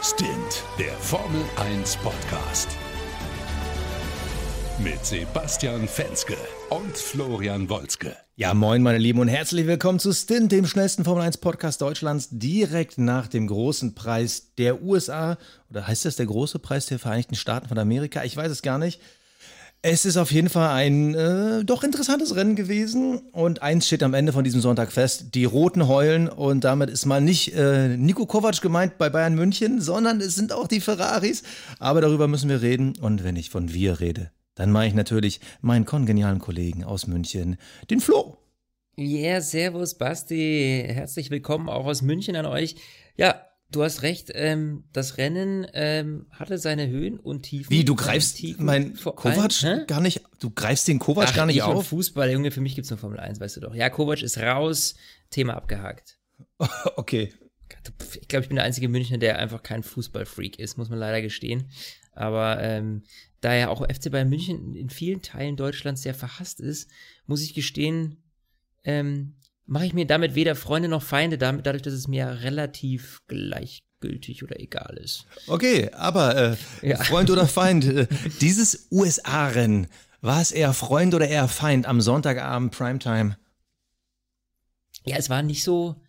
Stint, der Formel 1 Podcast. Mit Sebastian Fenske und Florian Wolzke. Ja, moin, meine Lieben, und herzlich willkommen zu Stint, dem schnellsten Formel 1 Podcast Deutschlands, direkt nach dem großen Preis der USA. Oder heißt das der große Preis der Vereinigten Staaten von Amerika? Ich weiß es gar nicht. Es ist auf jeden Fall ein äh, doch interessantes Rennen gewesen. Und eins steht am Ende von diesem Sonntag fest, die Roten heulen. Und damit ist mal nicht äh, Nico Kovac gemeint bei Bayern München, sondern es sind auch die Ferraris, aber darüber müssen wir reden. Und wenn ich von wir rede, dann meine ich natürlich meinen kongenialen Kollegen aus München, den Flo. Yeah, servus Basti, herzlich willkommen auch aus München an euch. Ja, Du hast recht, ähm, das Rennen ähm, hatte seine Höhen und Tiefen. Wie, du greifst mein Kovac ein, gar nicht, du greifst den Kovac Ach, gar nicht ich auf? Fußball, Junge, für mich gibt's nur Formel 1, weißt du doch. Ja, Kovac ist raus, Thema abgehakt. okay. Ich glaube, ich bin der einzige Münchner, der einfach kein Fußballfreak ist, muss man leider gestehen. Aber ähm, da ja auch FC Bayern München in vielen Teilen Deutschlands sehr verhasst ist, muss ich gestehen, ähm, mache ich mir damit weder Freunde noch Feinde, damit, dadurch, dass es mir relativ gleichgültig oder egal ist. Okay, aber äh, ja. Freund oder Feind, äh, dieses USA-Rennen, war es eher Freund oder eher Feind am Sonntagabend Primetime? Ja, es war nicht so.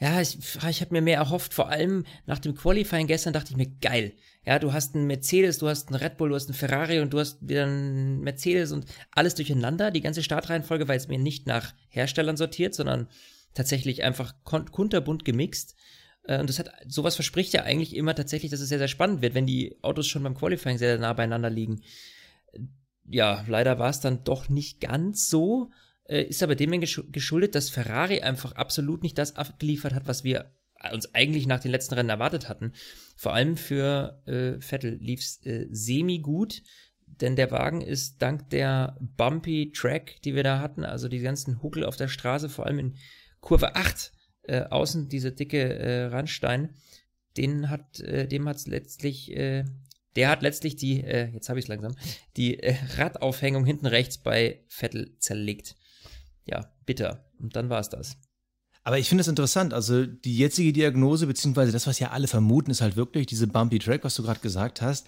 Ja, ich, ich habe mir mehr erhofft. Vor allem nach dem Qualifying gestern dachte ich mir, geil. Ja, du hast einen Mercedes, du hast einen Red Bull, du hast einen Ferrari und du hast wieder einen Mercedes und alles durcheinander. Die ganze Startreihenfolge war jetzt mir nicht nach Herstellern sortiert, sondern tatsächlich einfach kunterbunt gemixt. Äh, und das hat, sowas verspricht ja eigentlich immer tatsächlich, dass es sehr, sehr spannend wird, wenn die Autos schon beim Qualifying sehr, sehr nah beieinander liegen. Ja, leider war es dann doch nicht ganz so. Äh, ist aber dem geschuldet, dass Ferrari einfach absolut nicht das abgeliefert hat, was wir uns eigentlich nach den letzten Rennen erwartet hatten. Vor allem für äh, Vettel lief's äh, semi gut, denn der Wagen ist dank der bumpy Track, die wir da hatten, also die ganzen Huckel auf der Straße, vor allem in Kurve 8, äh, außen diese dicke äh, Randstein, den hat, äh, dem hat's letztlich, äh, der hat letztlich die, äh, jetzt habe ich es langsam, die Radaufhängung hinten rechts bei Vettel zerlegt. Ja, bitter. Und dann war es das. Aber ich finde es interessant. Also die jetzige Diagnose, beziehungsweise das, was ja alle vermuten, ist halt wirklich diese Bumpy Track, was du gerade gesagt hast.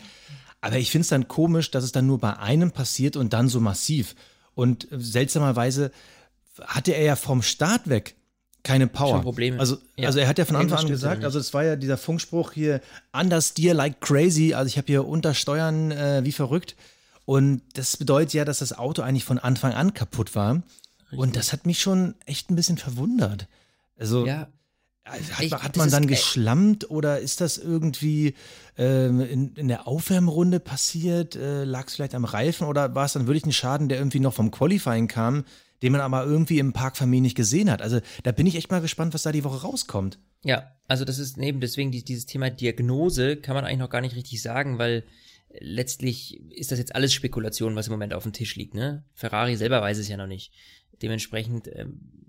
Aber ich finde es dann komisch, dass es dann nur bei einem passiert und dann so massiv. Und seltsamerweise hatte er ja vom Start weg keine Power. Schon Probleme. Also, ja. also er hat ja von Anfang an gesagt, also es war ja dieser Funkspruch hier, understeer like crazy. Also ich habe hier untersteuern äh, wie verrückt. Und das bedeutet ja, dass das Auto eigentlich von Anfang an kaputt war. Richtig. Und das hat mich schon echt ein bisschen verwundert. Also ja. hat, ich, hat man dann geschlammt oder ist das irgendwie ähm, in, in, der Aufwärmrunde passiert? Äh, Lag es vielleicht am Reifen oder war es dann wirklich ein Schaden, der irgendwie noch vom Qualifying kam, den man aber irgendwie im Parkfamilie nicht gesehen hat? Also da bin ich echt mal gespannt, was da die Woche rauskommt. Ja, also das ist eben deswegen dieses Thema Diagnose kann man eigentlich noch gar nicht richtig sagen, weil letztlich ist das jetzt alles Spekulation, was im Moment auf dem Tisch liegt. Ne? Ferrari selber weiß es ja noch nicht. Dementsprechend ähm,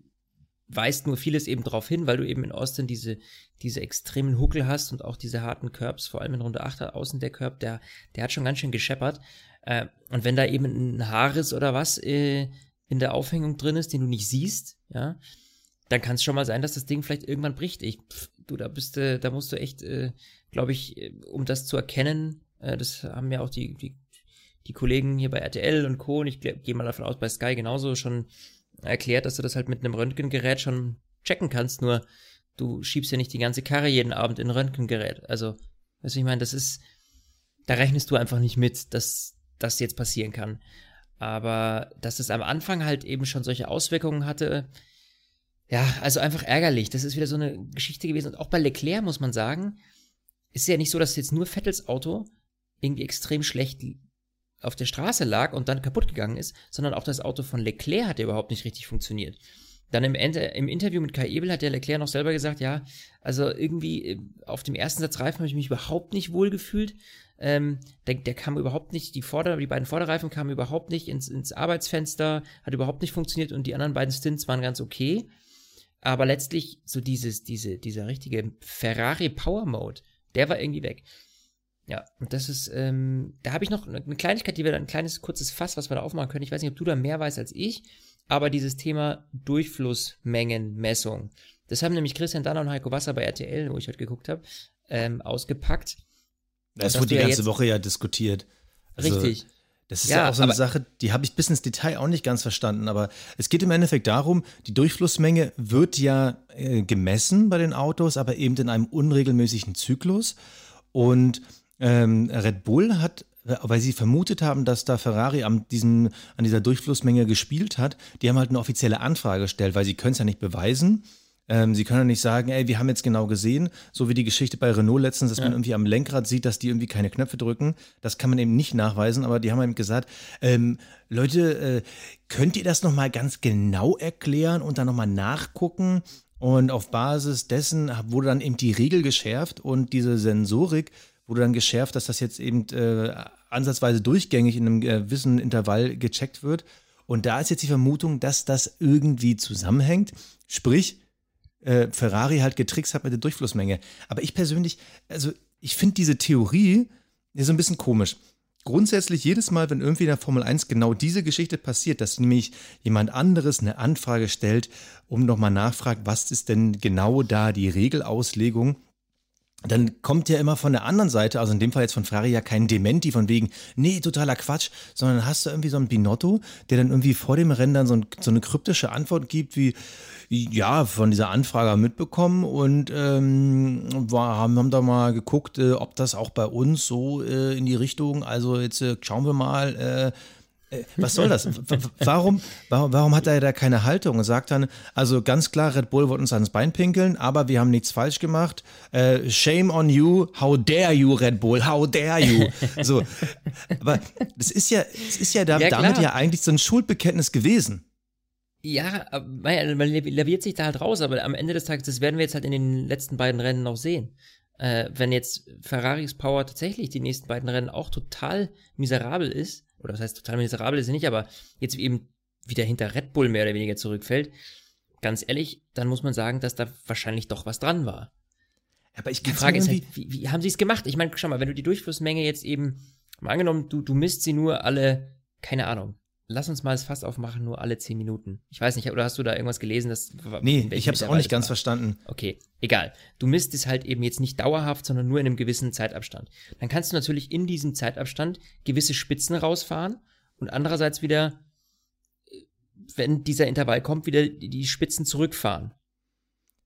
weist nur vieles eben darauf hin, weil du eben in Austin diese, diese extremen Huckel hast und auch diese harten Curbs, vor allem in Runde 8 außen der Curb, der, der hat schon ganz schön gescheppert. Äh, und wenn da eben ein Haares oder was äh, in der Aufhängung drin ist, den du nicht siehst, ja, dann kann es schon mal sein, dass das Ding vielleicht irgendwann bricht. Ich, pff, du, da bist du, da musst du echt, äh, glaube ich, äh, um das zu erkennen, äh, das haben ja auch die, die, die Kollegen hier bei RTL und Co. und ich gehe mal davon aus, bei Sky genauso schon erklärt, dass du das halt mit einem Röntgengerät schon checken kannst, nur du schiebst ja nicht die ganze Karre jeden Abend in ein Röntgengerät. Also, weißt ich meine, das ist, da rechnest du einfach nicht mit, dass das jetzt passieren kann. Aber dass es am Anfang halt eben schon solche Auswirkungen hatte, ja, also einfach ärgerlich. Das ist wieder so eine Geschichte gewesen. Und auch bei Leclerc muss man sagen, ist ja nicht so, dass jetzt nur Vettels Auto irgendwie extrem schlecht auf der Straße lag und dann kaputt gegangen ist, sondern auch das Auto von Leclerc hat ja überhaupt nicht richtig funktioniert. Dann im, im Interview mit Kai Ebel hat der Leclerc noch selber gesagt, ja, also irgendwie äh, auf dem ersten Satz Reifen habe ich mich überhaupt nicht wohl gefühlt. Ähm, der, der kam überhaupt nicht, die, Vorder-, die beiden Vorderreifen kamen überhaupt nicht ins, ins Arbeitsfenster, hat überhaupt nicht funktioniert und die anderen beiden Stints waren ganz okay. Aber letztlich so dieses, diese, dieser richtige Ferrari Power Mode, der war irgendwie weg. Ja, und das ist, ähm, da habe ich noch eine Kleinigkeit, die wir ein kleines, kurzes Fass, was wir da aufmachen können. Ich weiß nicht, ob du da mehr weißt als ich, aber dieses Thema Durchflussmengenmessung. Das haben nämlich Christian Danner und Heiko Wasser bei RTL, wo ich heute geguckt habe, ähm, ausgepackt. Das wurde die ja ganze Woche ja diskutiert. Also, richtig. Das ist ja, ja auch so eine Sache, die habe ich bis ins Detail auch nicht ganz verstanden. Aber es geht im Endeffekt darum, die Durchflussmenge wird ja äh, gemessen bei den Autos, aber eben in einem unregelmäßigen Zyklus. Und ähm, Red Bull hat weil sie vermutet haben, dass da Ferrari an, diesem, an dieser Durchflussmenge gespielt hat, die haben halt eine offizielle Anfrage gestellt, weil sie können es ja nicht beweisen. Ähm, sie können ja nicht sagen, ey, wir haben jetzt genau gesehen, so wie die Geschichte bei Renault letztens, dass ja. man irgendwie am Lenkrad sieht, dass die irgendwie keine Knöpfe drücken. Das kann man eben nicht nachweisen, aber die haben eben gesagt, ähm, Leute, äh, könnt ihr das nochmal ganz genau erklären und dann nochmal nachgucken? Und auf Basis dessen wurde dann eben die Regel geschärft und diese Sensorik wurde dann geschärft, dass das jetzt eben äh, ansatzweise durchgängig in einem gewissen Intervall gecheckt wird. Und da ist jetzt die Vermutung, dass das irgendwie zusammenhängt. Sprich, äh, Ferrari halt getrickst hat mit der Durchflussmenge. Aber ich persönlich, also ich finde diese Theorie so ein bisschen komisch. Grundsätzlich jedes Mal, wenn irgendwie in der Formel 1 genau diese Geschichte passiert, dass nämlich jemand anderes eine Anfrage stellt, um nochmal nachfragt, was ist denn genau da die Regelauslegung, dann kommt ja immer von der anderen Seite, also in dem Fall jetzt von Ferrari ja kein Dementi von wegen, nee, totaler Quatsch, sondern hast du irgendwie so einen Binotto, der dann irgendwie vor dem Rennen dann so, ein, so eine kryptische Antwort gibt, wie, ja, von dieser Anfrage mitbekommen und ähm, war, haben, haben da mal geguckt, äh, ob das auch bei uns so äh, in die Richtung, also jetzt äh, schauen wir mal, äh, was soll das? Warum, warum, warum hat er da keine Haltung und sagt dann, also ganz klar, Red Bull wollte uns ans Bein pinkeln, aber wir haben nichts falsch gemacht. Äh, shame on you, how dare you, Red Bull, how dare you. So, aber das ist ja, das ist ja, da, ja damit ja eigentlich so ein Schuldbekenntnis gewesen. Ja, man laviert sich da halt raus, aber am Ende des Tages, das werden wir jetzt halt in den letzten beiden Rennen noch sehen. Äh, wenn jetzt Ferraris Power tatsächlich die nächsten beiden Rennen auch total miserabel ist, oder was heißt total miserabel ist sie nicht, aber jetzt eben wieder hinter Red Bull mehr oder weniger zurückfällt, ganz ehrlich, dann muss man sagen, dass da wahrscheinlich doch was dran war. Aber ich die Frage ist halt, wie, wie haben sie es gemacht? Ich meine, schau mal, wenn du die Durchflussmenge jetzt eben, mal angenommen, du, du misst sie nur alle, keine Ahnung, lass uns mal das Fass aufmachen, nur alle zehn Minuten. Ich weiß nicht, oder hast du da irgendwas gelesen? Das, nee, ich habe es auch nicht ganz war? verstanden. Okay, egal. Du misst es halt eben jetzt nicht dauerhaft, sondern nur in einem gewissen Zeitabstand. Dann kannst du natürlich in diesem Zeitabstand gewisse Spitzen rausfahren und andererseits wieder, wenn dieser Intervall kommt, wieder die Spitzen zurückfahren.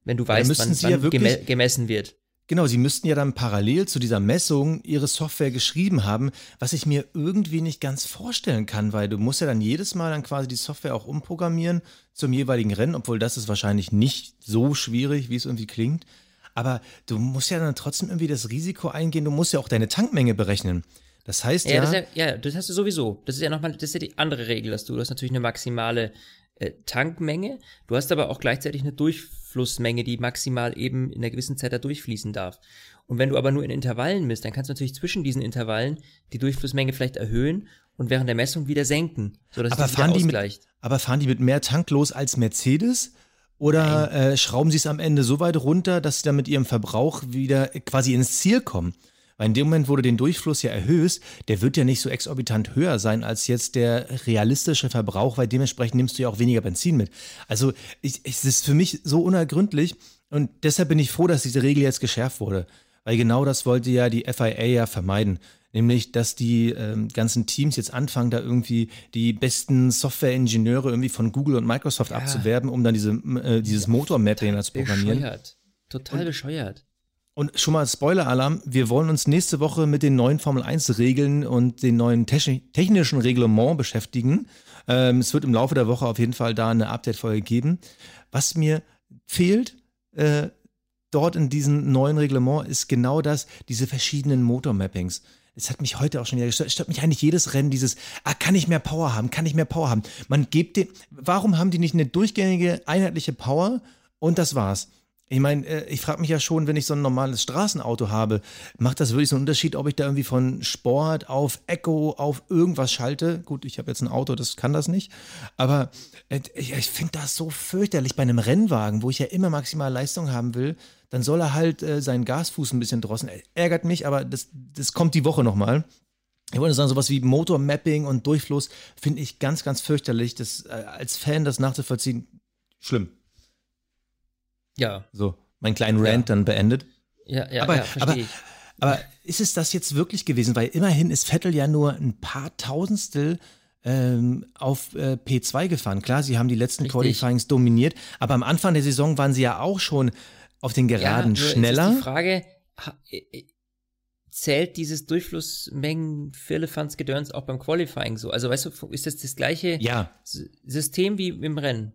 Wenn du weißt, wann, wann ja geme gemessen wird. Genau, sie müssten ja dann parallel zu dieser Messung ihre Software geschrieben haben, was ich mir irgendwie nicht ganz vorstellen kann, weil du musst ja dann jedes Mal dann quasi die Software auch umprogrammieren zum jeweiligen Rennen, obwohl das ist wahrscheinlich nicht so schwierig, wie es irgendwie klingt. Aber du musst ja dann trotzdem irgendwie das Risiko eingehen, du musst ja auch deine Tankmenge berechnen. Das heißt ja. Ja, das, ja, ja, das hast du sowieso. Das ist ja nochmal, das ist ja die andere Regel, dass du, du hast natürlich eine maximale äh, Tankmenge. Du hast aber auch gleichzeitig eine Durchflussmenge, die maximal eben in einer gewissen Zeit da durchfließen darf. Und wenn du aber nur in Intervallen misst, dann kannst du natürlich zwischen diesen Intervallen die Durchflussmenge vielleicht erhöhen und während der Messung wieder senken, sodass aber fahren die mit, Aber fahren die mit mehr Tank los als Mercedes? Oder äh, schrauben sie es am Ende so weit runter, dass sie dann mit ihrem Verbrauch wieder quasi ins Ziel kommen? Weil in dem Moment, wo du den Durchfluss ja erhöhst, der wird ja nicht so exorbitant höher sein als jetzt der realistische Verbrauch, weil dementsprechend nimmst du ja auch weniger Benzin mit. Also ich, es ist für mich so unergründlich und deshalb bin ich froh, dass diese Regel jetzt geschärft wurde. Weil genau das wollte ja die FIA ja vermeiden. Nämlich, dass die ähm, ganzen Teams jetzt anfangen, da irgendwie die besten Software-Ingenieure irgendwie von Google und Microsoft ja. abzuwerben, um dann diese, äh, dieses Motor-Mapping zu programmieren. Bescheuert. Total und, bescheuert. Und schon mal Spoiler-Alarm, wir wollen uns nächste Woche mit den neuen Formel-1-Regeln und den neuen technischen Reglement beschäftigen. Ähm, es wird im Laufe der Woche auf jeden Fall da eine Update-Folge geben. Was mir fehlt äh, dort in diesem neuen Reglement ist genau das, diese verschiedenen Motor-Mappings. Es hat mich heute auch schon wieder gestört. Es stört mich eigentlich jedes Rennen, dieses, ah, kann ich mehr Power haben, kann ich mehr Power haben. Man gibt dem, warum haben die nicht eine durchgängige, einheitliche Power und das war's? Ich meine, äh, ich frage mich ja schon, wenn ich so ein normales Straßenauto habe, macht das wirklich so einen Unterschied, ob ich da irgendwie von Sport auf Echo auf irgendwas schalte? Gut, ich habe jetzt ein Auto, das kann das nicht. Aber äh, ich, ich finde das so fürchterlich bei einem Rennwagen, wo ich ja immer maximal Leistung haben will. Dann soll er halt äh, seinen Gasfuß ein bisschen drossen. Ärgert mich, aber das, das kommt die Woche nochmal. Ich wollte sagen, sowas wie Motormapping und Durchfluss finde ich ganz, ganz fürchterlich. Das, äh, als Fan das nachzuvollziehen, schlimm. Ja. So, meinen kleinen Rant ja. dann beendet. Ja, ja, aber, ja, aber, aber ist es das jetzt wirklich gewesen? Weil immerhin ist Vettel ja nur ein paar Tausendstel ähm, auf äh, P2 gefahren. Klar, sie haben die letzten Richtig. Qualifyings dominiert, aber am Anfang der Saison waren sie ja auch schon auf den Geraden ja, schneller. Ist die Frage, äh, äh, zählt dieses Durchflussmengen Firlefanz Gedöns auch beim Qualifying so? Also weißt du, ist das das gleiche ja. System wie im Rennen?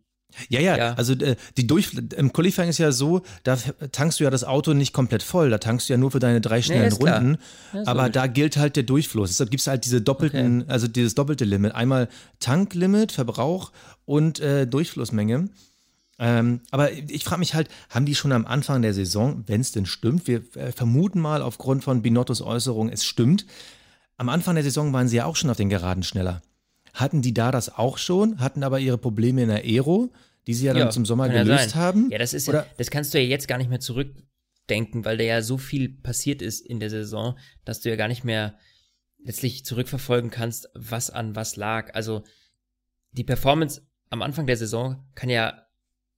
Ja, ja, ja, also äh, die Durch im Qualifying ist ja so, da tankst du ja das Auto nicht komplett voll, da tankst du ja nur für deine drei schnellen nee, Runden, ja, aber da gilt halt der Durchfluss. Deshalb gibt es halt diese doppelten, okay. also dieses doppelte Limit. Einmal Tanklimit, Verbrauch und äh, Durchflussmenge. Ähm, aber ich frage mich halt, haben die schon am Anfang der Saison, wenn es denn stimmt, wir äh, vermuten mal aufgrund von Binottos Äußerung, es stimmt, am Anfang der Saison waren sie ja auch schon auf den Geraden schneller. Hatten die da das auch schon, hatten aber ihre Probleme in der Aero, die sie ja dann ja, zum Sommer gelöst ja haben? Ja, das ist ja, das kannst du ja jetzt gar nicht mehr zurückdenken, weil da ja so viel passiert ist in der Saison, dass du ja gar nicht mehr letztlich zurückverfolgen kannst, was an was lag. Also die Performance am Anfang der Saison kann ja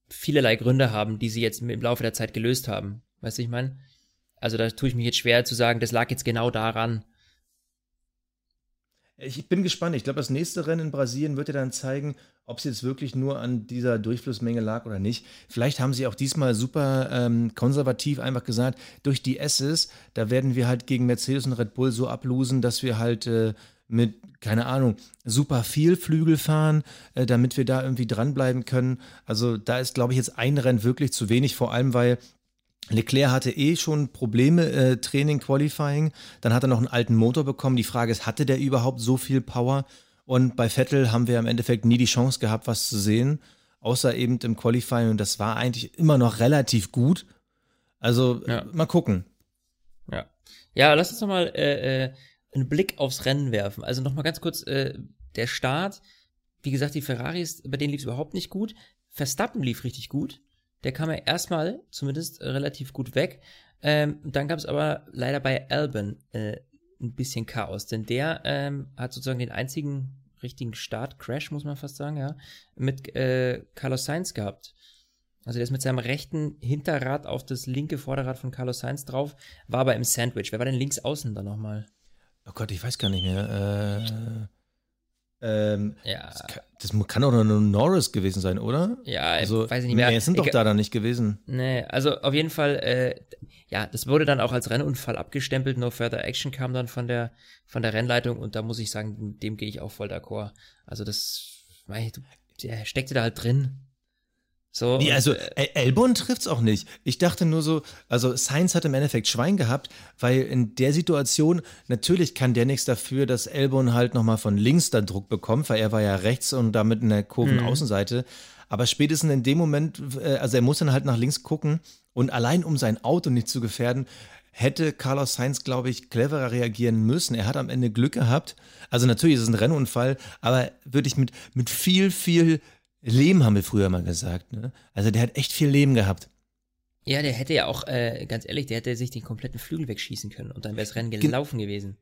vielerlei Gründe haben, die sie jetzt im Laufe der Zeit gelöst haben. Weißt du, ich meine? Also da tue ich mich jetzt schwer zu sagen, das lag jetzt genau daran. Ich bin gespannt. Ich glaube, das nächste Rennen in Brasilien wird ja dann zeigen, ob es jetzt wirklich nur an dieser Durchflussmenge lag oder nicht. Vielleicht haben sie auch diesmal super ähm, konservativ einfach gesagt, durch die S's, da werden wir halt gegen Mercedes und Red Bull so ablosen, dass wir halt äh, mit, keine Ahnung, super viel Flügel fahren, äh, damit wir da irgendwie dranbleiben können. Also da ist, glaube ich, jetzt ein Rennen wirklich zu wenig, vor allem weil Leclerc hatte eh schon Probleme, äh, Training, Qualifying. Dann hat er noch einen alten Motor bekommen. Die Frage ist, hatte der überhaupt so viel Power? Und bei Vettel haben wir im Endeffekt nie die Chance gehabt, was zu sehen, außer eben im Qualifying. Und das war eigentlich immer noch relativ gut. Also ja. mal gucken. Ja. Ja, lass uns nochmal äh, äh, einen Blick aufs Rennen werfen. Also nochmal ganz kurz, äh, der Start. Wie gesagt, die Ferraris, bei denen lief es überhaupt nicht gut. Verstappen lief richtig gut. Der kam ja erstmal zumindest relativ gut weg. Ähm, dann gab es aber leider bei Albon äh, ein bisschen Chaos, denn der ähm, hat sozusagen den einzigen richtigen Start-Crash, muss man fast sagen, ja, mit äh, Carlos Sainz gehabt. Also der ist mit seinem rechten Hinterrad auf das linke Vorderrad von Carlos Sainz drauf, war aber im Sandwich. Wer war denn links außen da nochmal? Oh Gott, ich weiß gar nicht mehr. Äh, ähm, ja. Das kann, das kann doch nur Norris gewesen sein, oder? Ja, also, weiß ich nicht mehr. Nee, sind doch ich, da dann nicht gewesen. Nee, also auf jeden Fall, äh, ja, das wurde dann auch als Rennunfall abgestempelt. No Further Action kam dann von der, von der Rennleitung und da muss ich sagen, dem gehe ich auch voll d'accord. Also das, der steckte da halt drin. So, nee, also äh, Elbon trifft's auch nicht. Ich dachte nur so, also Sainz hat im Endeffekt Schwein gehabt, weil in der Situation, natürlich kann der nichts dafür, dass Elbon halt nochmal von links da Druck bekommt, weil er war ja rechts und damit in der Kurvenaußenseite. Mhm. Aber spätestens in dem Moment, äh, also er muss dann halt nach links gucken und allein um sein Auto nicht zu gefährden, hätte Carlos Sainz, glaube ich, cleverer reagieren müssen. Er hat am Ende Glück gehabt. Also natürlich ist es ein Rennunfall, aber würde ich mit, mit viel, viel Leben haben wir früher mal gesagt. Ne? Also der hat echt viel Leben gehabt. Ja, der hätte ja auch, äh, ganz ehrlich, der hätte sich den kompletten Flügel wegschießen können und dann wäre das Rennen gelaufen Ge gewesen.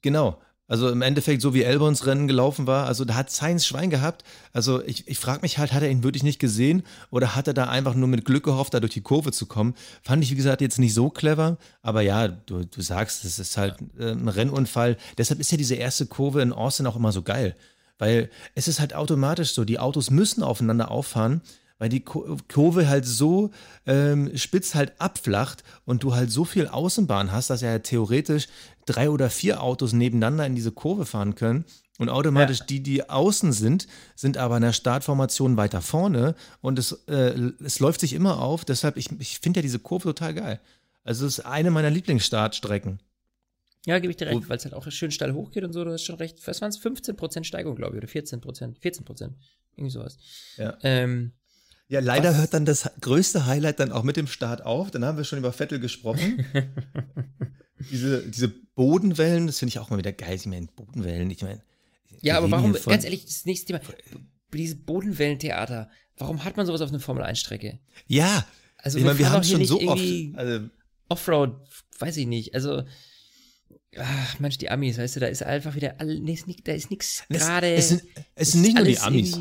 Genau. Also im Endeffekt, so wie Elbons Rennen gelaufen war, also da hat Sainz Schwein gehabt. Also ich, ich frage mich halt, hat er ihn wirklich nicht gesehen oder hat er da einfach nur mit Glück gehofft, da durch die Kurve zu kommen? Fand ich, wie gesagt, jetzt nicht so clever, aber ja, du, du sagst, es ist halt äh, ein Rennunfall. Deshalb ist ja diese erste Kurve in Austin auch immer so geil. Weil es ist halt automatisch so, die Autos müssen aufeinander auffahren, weil die Kurve halt so ähm, spitz halt abflacht und du halt so viel Außenbahn hast, dass ja theoretisch drei oder vier Autos nebeneinander in diese Kurve fahren können. Und automatisch ja. die, die außen sind, sind aber in der Startformation weiter vorne und es, äh, es läuft sich immer auf. Deshalb, ich, ich finde ja diese Kurve total geil. Also es ist eine meiner Lieblingsstartstrecken. Ja, gebe ich dir recht, weil es halt auch schön steil hochgeht und so, du hast schon recht. Was waren es? 15% Steigung, glaube ich, oder 14%. 14%. Irgendwie sowas. Ja. Ähm, ja, leider was? hört dann das größte Highlight dann auch mit dem Start auf. Dann haben wir schon über Vettel gesprochen. diese, diese Bodenwellen, das finde ich auch mal wieder geil. Ich meine, Bodenwellen, ich meine. Ja, aber warum, ganz ehrlich, das nächste Thema, diese Bodenwellentheater, warum hat man sowas auf einer Formel-1-Strecke? Ja, also ich meine, wir haben schon so oft. Also, Offroad, weiß ich nicht. Also, Ach, Mensch, die Amis, weißt du, da ist einfach wieder, all, da ist nichts gerade. Es, es, sind, es sind nicht nur die Amis.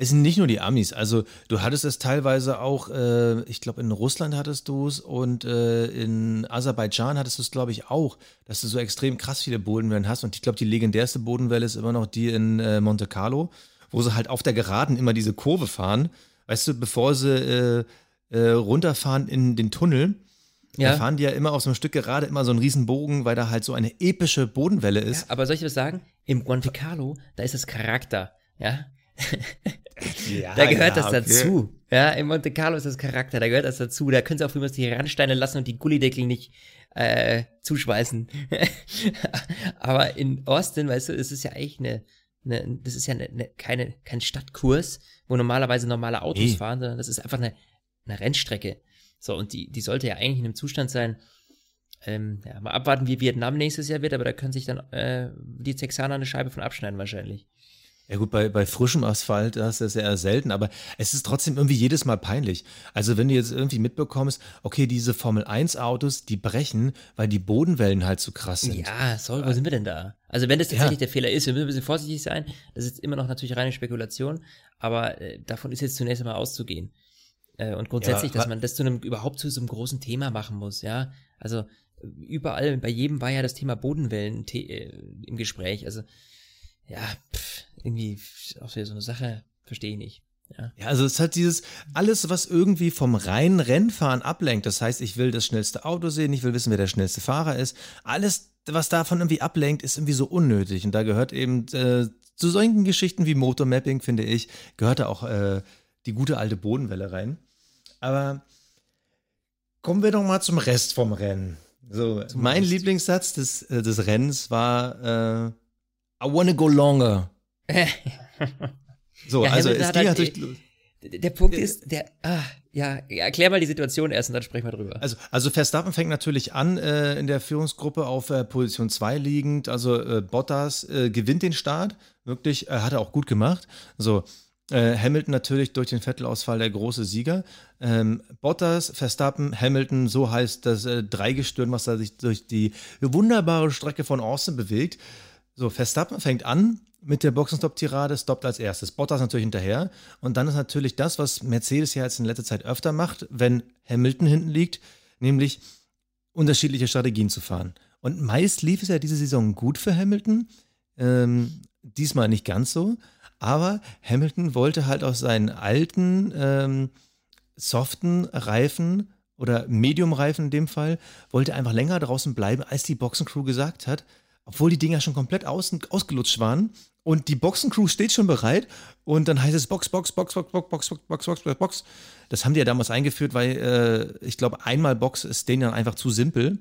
Es sind nicht nur die Amis. Also du hattest es teilweise auch, äh, ich glaube in Russland hattest du es und äh, in Aserbaidschan hattest du es, glaube ich, auch, dass du so extrem krass viele Bodenwellen hast. Und ich glaube, die legendärste Bodenwelle ist immer noch die in äh, Monte Carlo, wo sie halt auf der Geraden immer diese Kurve fahren. Weißt du, bevor sie äh, äh, runterfahren in den Tunnel. Ja. Da fahren die ja immer auf so einem Stück gerade immer so einen riesen Bogen, weil da halt so eine epische Bodenwelle ist. Ja, aber soll ich was sagen? Im Monte Carlo, da ist das Charakter, ja. ja, da gehört das okay. dazu. Ja, in Monte Carlo ist das Charakter, da gehört das dazu. Da können sie auch übrigens die Randsteine lassen und die Gullideckel nicht äh, zuschweißen. Aber in Austin, weißt du, es ist ja eigentlich eine, eine das ist ja eine, eine, keine, kein Stadtkurs, wo normalerweise normale Autos hey. fahren, sondern das ist einfach eine, eine Rennstrecke. So, und die, die sollte ja eigentlich in einem Zustand sein, ähm, ja, mal abwarten, wie Vietnam nächstes Jahr wird, aber da können sich dann äh, die Texaner eine Scheibe von abschneiden wahrscheinlich. Ja gut, bei, bei frischem Asphalt das ist ja sehr selten, aber es ist trotzdem irgendwie jedes Mal peinlich. Also wenn du jetzt irgendwie mitbekommst, okay, diese Formel 1 Autos, die brechen, weil die Bodenwellen halt zu krass sind. Ja, sorry, wo sind wir denn da? Also wenn das tatsächlich ja. der Fehler ist, wir müssen ein bisschen vorsichtig sein. Das ist immer noch natürlich reine Spekulation, aber äh, davon ist jetzt zunächst einmal auszugehen. Äh, und grundsätzlich, ja, dass man das zu einem überhaupt zu so einem großen Thema machen muss, ja. Also überall, bei jedem war ja das Thema Bodenwellen äh, im Gespräch. Also ja, pff, irgendwie auch wieder so eine Sache, verstehe ich nicht. Ja. ja, also es hat dieses, alles, was irgendwie vom reinen Rennfahren ablenkt. Das heißt, ich will das schnellste Auto sehen, ich will wissen, wer der schnellste Fahrer ist. Alles, was davon irgendwie ablenkt, ist irgendwie so unnötig. Und da gehört eben äh, zu solchen Geschichten wie Motormapping, finde ich, gehört da auch äh, die gute alte Bodenwelle rein. Aber kommen wir doch mal zum Rest vom Rennen. So, zum mein Rest. Lieblingssatz des, äh, des Rennens war äh, I wanna go longer. so, ja, also es ging halt durch. Der Punkt ist, der, ah, ja, erklär mal die Situation erst und dann sprechen wir drüber. Also, also Verstappen fängt natürlich an äh, in der Führungsgruppe auf äh, Position 2 liegend. Also äh, Bottas äh, gewinnt den Start, wirklich, äh, hat er auch gut gemacht. So, äh, Hamilton natürlich durch den Vettelausfall der große Sieger. Ähm, Bottas, Verstappen, Hamilton, so heißt das äh, Dreigestirn, was da sich durch die wunderbare Strecke von Austin bewegt. So, Verstappen fängt an mit der Boxenstopp-Tirade, stoppt als erstes. Bottas natürlich hinterher. Und dann ist natürlich das, was Mercedes ja jetzt in letzter Zeit öfter macht, wenn Hamilton hinten liegt, nämlich unterschiedliche Strategien zu fahren. Und meist lief es ja diese Saison gut für Hamilton. Ähm, diesmal nicht ganz so. Aber Hamilton wollte halt aus seinen alten, ähm, soften Reifen oder Medium-Reifen in dem Fall, wollte einfach länger draußen bleiben, als die Boxencrew gesagt hat obwohl die Dinger schon komplett außen, ausgelutscht waren. Und die Boxencrew steht schon bereit. Und dann heißt es Box, Box, Box, Box, Box, Box, Box, Box, Box, Box, Box. Das haben die ja damals eingeführt, weil äh, ich glaube, einmal Box ist denen dann einfach zu simpel.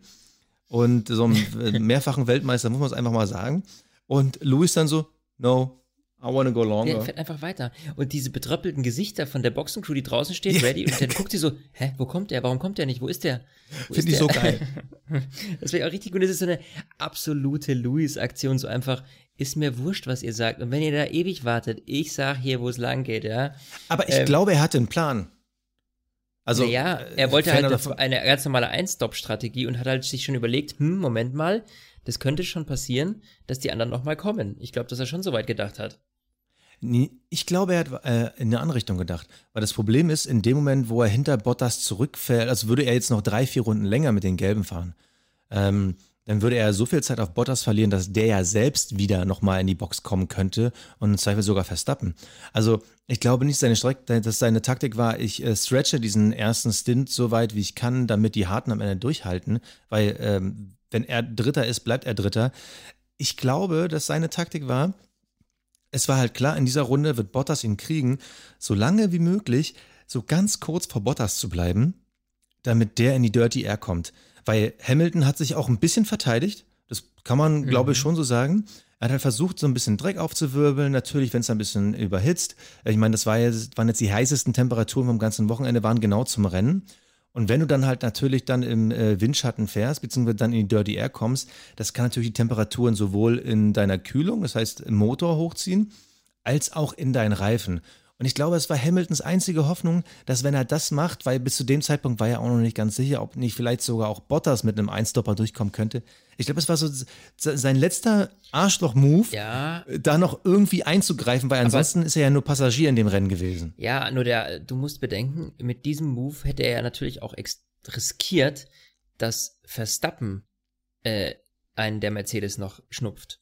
Und so einem mehrfachen Weltmeister muss man es einfach mal sagen. Und Louis dann so, no, I wanna go longer. Der fährt einfach weiter. Und diese betröppelten Gesichter von der Boxencrew, die draußen steht, ready, und dann guckt sie so, hä, wo kommt der? Warum kommt der nicht? Wo ist der? Finde ich so geil. das wäre auch richtig gut. Das ist so eine absolute Louis-Aktion, so einfach, ist mir wurscht, was ihr sagt. Und wenn ihr da ewig wartet, ich sag hier, wo es lang geht, ja. Aber ich ähm, glaube, er hatte einen Plan. Also, ja, er wollte halt eine ganz normale Ein-Stop-Strategie und hat halt sich schon überlegt, hm, Moment mal, das könnte schon passieren, dass die anderen nochmal kommen. Ich glaube, dass er schon so weit gedacht hat. Ich glaube, er hat äh, in eine andere Richtung gedacht. Weil das Problem ist, in dem Moment, wo er hinter Bottas zurückfällt, also würde er jetzt noch drei, vier Runden länger mit den Gelben fahren, ähm, dann würde er so viel Zeit auf Bottas verlieren, dass der ja selbst wieder nochmal in die Box kommen könnte und im Zweifel sogar verstappen. Also ich glaube nicht, seine Streck, dass seine Taktik war, ich äh, stretche diesen ersten Stint so weit, wie ich kann, damit die Harten am Ende durchhalten, weil ähm, wenn er Dritter ist, bleibt er Dritter. Ich glaube, dass seine Taktik war, es war halt klar, in dieser Runde wird Bottas ihn kriegen, so lange wie möglich, so ganz kurz vor Bottas zu bleiben, damit der in die Dirty Air kommt. Weil Hamilton hat sich auch ein bisschen verteidigt, das kann man, mhm. glaube ich, schon so sagen. Er hat halt versucht, so ein bisschen Dreck aufzuwirbeln, natürlich, wenn es ein bisschen überhitzt. Ich meine, das war jetzt, waren jetzt die heißesten Temperaturen vom ganzen Wochenende, waren genau zum Rennen. Und wenn du dann halt natürlich dann im äh, Windschatten fährst, beziehungsweise dann in die Dirty Air kommst, das kann natürlich die Temperaturen sowohl in deiner Kühlung, das heißt im Motor hochziehen, als auch in deinen Reifen. Und ich glaube, es war Hamiltons einzige Hoffnung, dass wenn er das macht, weil bis zu dem Zeitpunkt war er auch noch nicht ganz sicher, ob nicht vielleicht sogar auch Bottas mit einem Einstopper durchkommen könnte. Ich glaube, es war so sein letzter Arschloch-Move, ja. da noch irgendwie einzugreifen, weil ansonsten Aber ist er ja nur Passagier in dem Rennen gewesen. Ja, nur der, du musst bedenken, mit diesem Move hätte er natürlich auch riskiert, dass Verstappen äh, einen der Mercedes noch schnupft.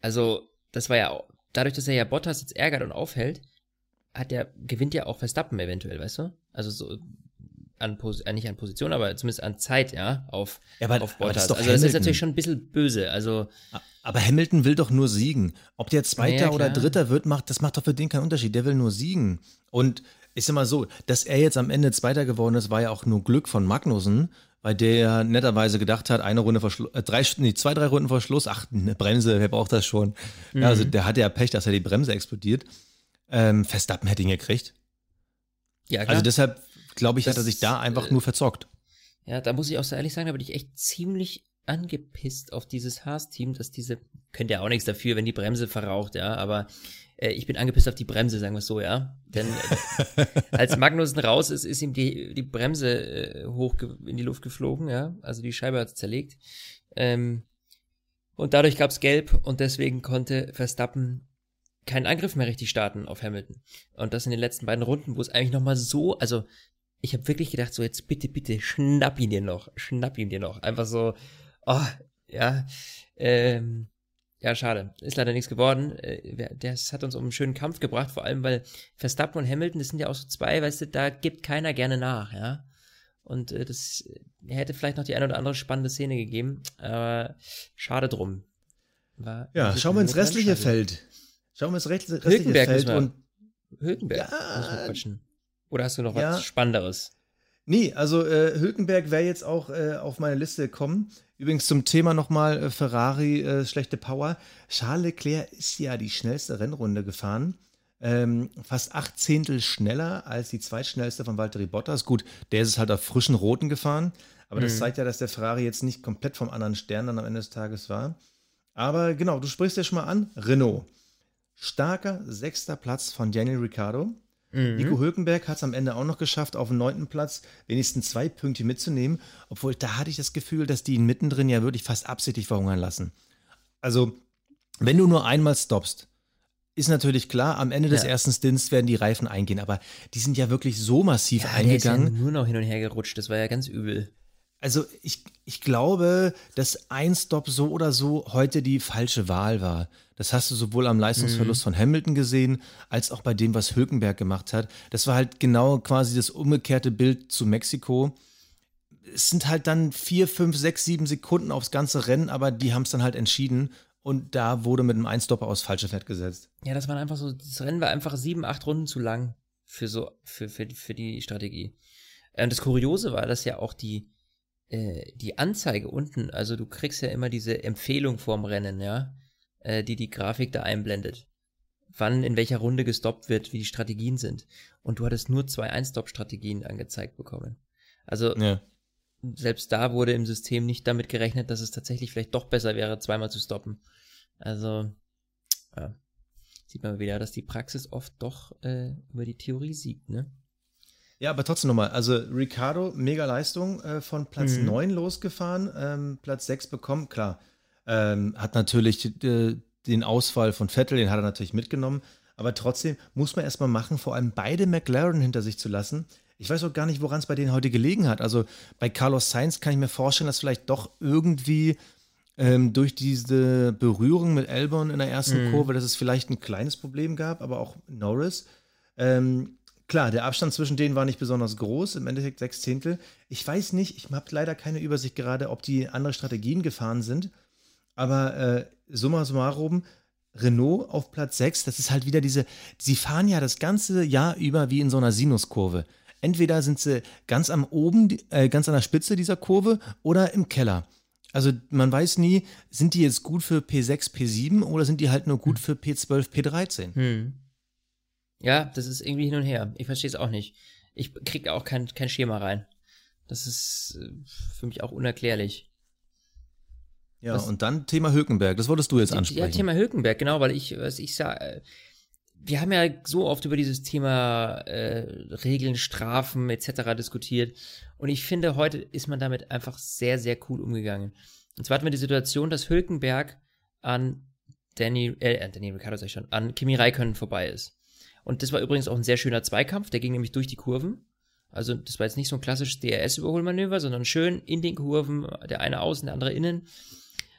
Also, das war ja dadurch, dass er ja Bottas jetzt ärgert und aufhält, hat der, gewinnt ja auch Verstappen eventuell, weißt du? Also so an Pos äh, nicht an Position, aber zumindest an Zeit, ja, auf, ja, aber, auf Bottas. Das also das ist natürlich schon ein bisschen böse. Also aber Hamilton will doch nur siegen. Ob der Zweiter ja, oder Dritter wird, macht, das macht doch für den keinen Unterschied. Der will nur siegen. Und ich sag mal so, dass er jetzt am Ende Zweiter geworden ist, war ja auch nur Glück von Magnussen, weil der netterweise gedacht hat, eine Runde vor Schluss, äh, drei, nee, zwei, drei Runden vor Schluss, ach, eine Bremse, wer braucht das schon? Mhm. Ja, also der hatte ja Pech, dass er die Bremse explodiert. Ähm, Verstappen hätte ihn gekriegt. Ja, klar. Also deshalb, glaube ich, das, hat er sich da einfach äh, nur verzockt. Ja, da muss ich auch so ehrlich sagen, da bin ich echt ziemlich angepisst auf dieses Haas-Team, dass diese, könnt ja auch nichts dafür, wenn die Bremse verraucht, ja, aber äh, ich bin angepisst auf die Bremse, sagen wir es so, ja. Denn äh, als Magnussen raus ist, ist ihm die, die Bremse äh, hoch in die Luft geflogen, ja. Also die Scheibe hat zerlegt. Ähm, und dadurch gab es Gelb und deswegen konnte Verstappen keinen Angriff mehr richtig starten auf Hamilton. Und das in den letzten beiden Runden, wo es eigentlich nochmal so, also ich habe wirklich gedacht, so jetzt bitte, bitte, schnapp ihn dir noch, schnapp ihn dir noch. Einfach so, oh, ja, ähm, ja, schade. Ist leider nichts geworden. Äh, das hat uns um einen schönen Kampf gebracht, vor allem, weil Verstappen und Hamilton, das sind ja auch so zwei, weißt du, da gibt keiner gerne nach, ja. Und äh, das hätte vielleicht noch die eine oder andere spannende Szene gegeben, aber schade drum. War ja, schauen wir ins restliche Feld. Schauen wir ins restliche Hülkenberg Feld und Hülkenberg ja, Oder hast du noch ja. was Spannenderes? Nee, also äh, Hülkenberg wäre jetzt auch äh, auf meine Liste gekommen. Übrigens zum Thema nochmal äh, Ferrari, äh, schlechte Power. Charles Leclerc ist ja die schnellste Rennrunde gefahren. Ähm, fast acht Zehntel schneller als die zweitschnellste von Valtteri Bottas. Gut, der ist es halt auf frischen Roten gefahren. Aber mhm. das zeigt ja, dass der Ferrari jetzt nicht komplett vom anderen Stern dann am Ende des Tages war. Aber genau, du sprichst ja schon mal an. Renault. Starker sechster Platz von Daniel Ricciardo. Mhm. Nico Hülkenberg hat es am Ende auch noch geschafft, auf dem neunten Platz wenigstens zwei Punkte mitzunehmen, obwohl da hatte ich das Gefühl, dass die ihn mittendrin ja wirklich fast absichtlich verhungern lassen. Also, wenn du nur einmal stoppst, ist natürlich klar, am Ende des ja. ersten Stints werden die Reifen eingehen, aber die sind ja wirklich so massiv ja, eingegangen. Der ist ja nur noch hin und her gerutscht, das war ja ganz übel. Also ich, ich glaube, dass ein Stop so oder so heute die falsche Wahl war. Das hast du sowohl am Leistungsverlust mhm. von Hamilton gesehen, als auch bei dem, was Hülkenberg gemacht hat. Das war halt genau quasi das umgekehrte Bild zu Mexiko. Es sind halt dann vier, fünf, sechs, sieben Sekunden aufs ganze Rennen, aber die haben es dann halt entschieden. Und da wurde mit einem Einstopper aus falsche Fett gesetzt. Ja, das war einfach so, das Rennen war einfach sieben, acht Runden zu lang für so, für, für, für die Strategie. Und das Kuriose war, dass ja auch die, äh, die Anzeige unten, also du kriegst ja immer diese Empfehlung vorm Rennen, ja, äh, die die Grafik da einblendet. Wann in welcher Runde gestoppt wird, wie die Strategien sind. Und du hattest nur zwei Ein-Stop-Strategien angezeigt bekommen. Also ja. selbst da wurde im System nicht damit gerechnet, dass es tatsächlich vielleicht doch besser wäre, zweimal zu stoppen. Also ja, sieht man wieder, dass die Praxis oft doch äh, über die Theorie siegt, ne? Ja, aber trotzdem nochmal. Also Ricardo, mega Leistung, äh, von Platz mhm. 9 losgefahren, ähm, Platz 6 bekommen, klar. Ähm, hat natürlich äh, den Ausfall von Vettel, den hat er natürlich mitgenommen. Aber trotzdem muss man erstmal machen, vor allem beide McLaren hinter sich zu lassen. Ich weiß auch gar nicht, woran es bei denen heute gelegen hat. Also bei Carlos Sainz kann ich mir vorstellen, dass vielleicht doch irgendwie ähm, durch diese Berührung mit Albon in der ersten mhm. Kurve, dass es vielleicht ein kleines Problem gab, aber auch Norris. Ähm, Klar, der Abstand zwischen denen war nicht besonders groß, im Endeffekt sechs Zehntel. Ich weiß nicht, ich habe leider keine Übersicht gerade, ob die andere Strategien gefahren sind. Aber äh, summa summarum, Renault auf Platz 6, das ist halt wieder diese, sie fahren ja das ganze Jahr über wie in so einer Sinuskurve. Entweder sind sie ganz am oben, äh, ganz an der Spitze dieser Kurve oder im Keller. Also man weiß nie, sind die jetzt gut für P6, P7 oder sind die halt nur gut für P12, P13? Hm. Ja, das ist irgendwie hin und her. Ich verstehe es auch nicht. Ich krieg auch kein, kein Schema rein. Das ist äh, für mich auch unerklärlich. Ja, Was, und dann Thema Hülkenberg. Das wolltest du jetzt ansprechen. Ja, Thema Hülkenberg, genau, weil ich, was ich sah, äh, wir haben ja so oft über dieses Thema äh, Regeln, Strafen etc. diskutiert. Und ich finde, heute ist man damit einfach sehr, sehr cool umgegangen. Und zwar hatten wir die Situation, dass Hülkenberg an Danny, äh, Danny Ricciardo sag ich schon, an Kimi Räikkönen vorbei ist. Und das war übrigens auch ein sehr schöner Zweikampf, der ging nämlich durch die Kurven. Also das war jetzt nicht so ein klassisches DRS-Überholmanöver, sondern schön in den Kurven, der eine außen, der andere innen.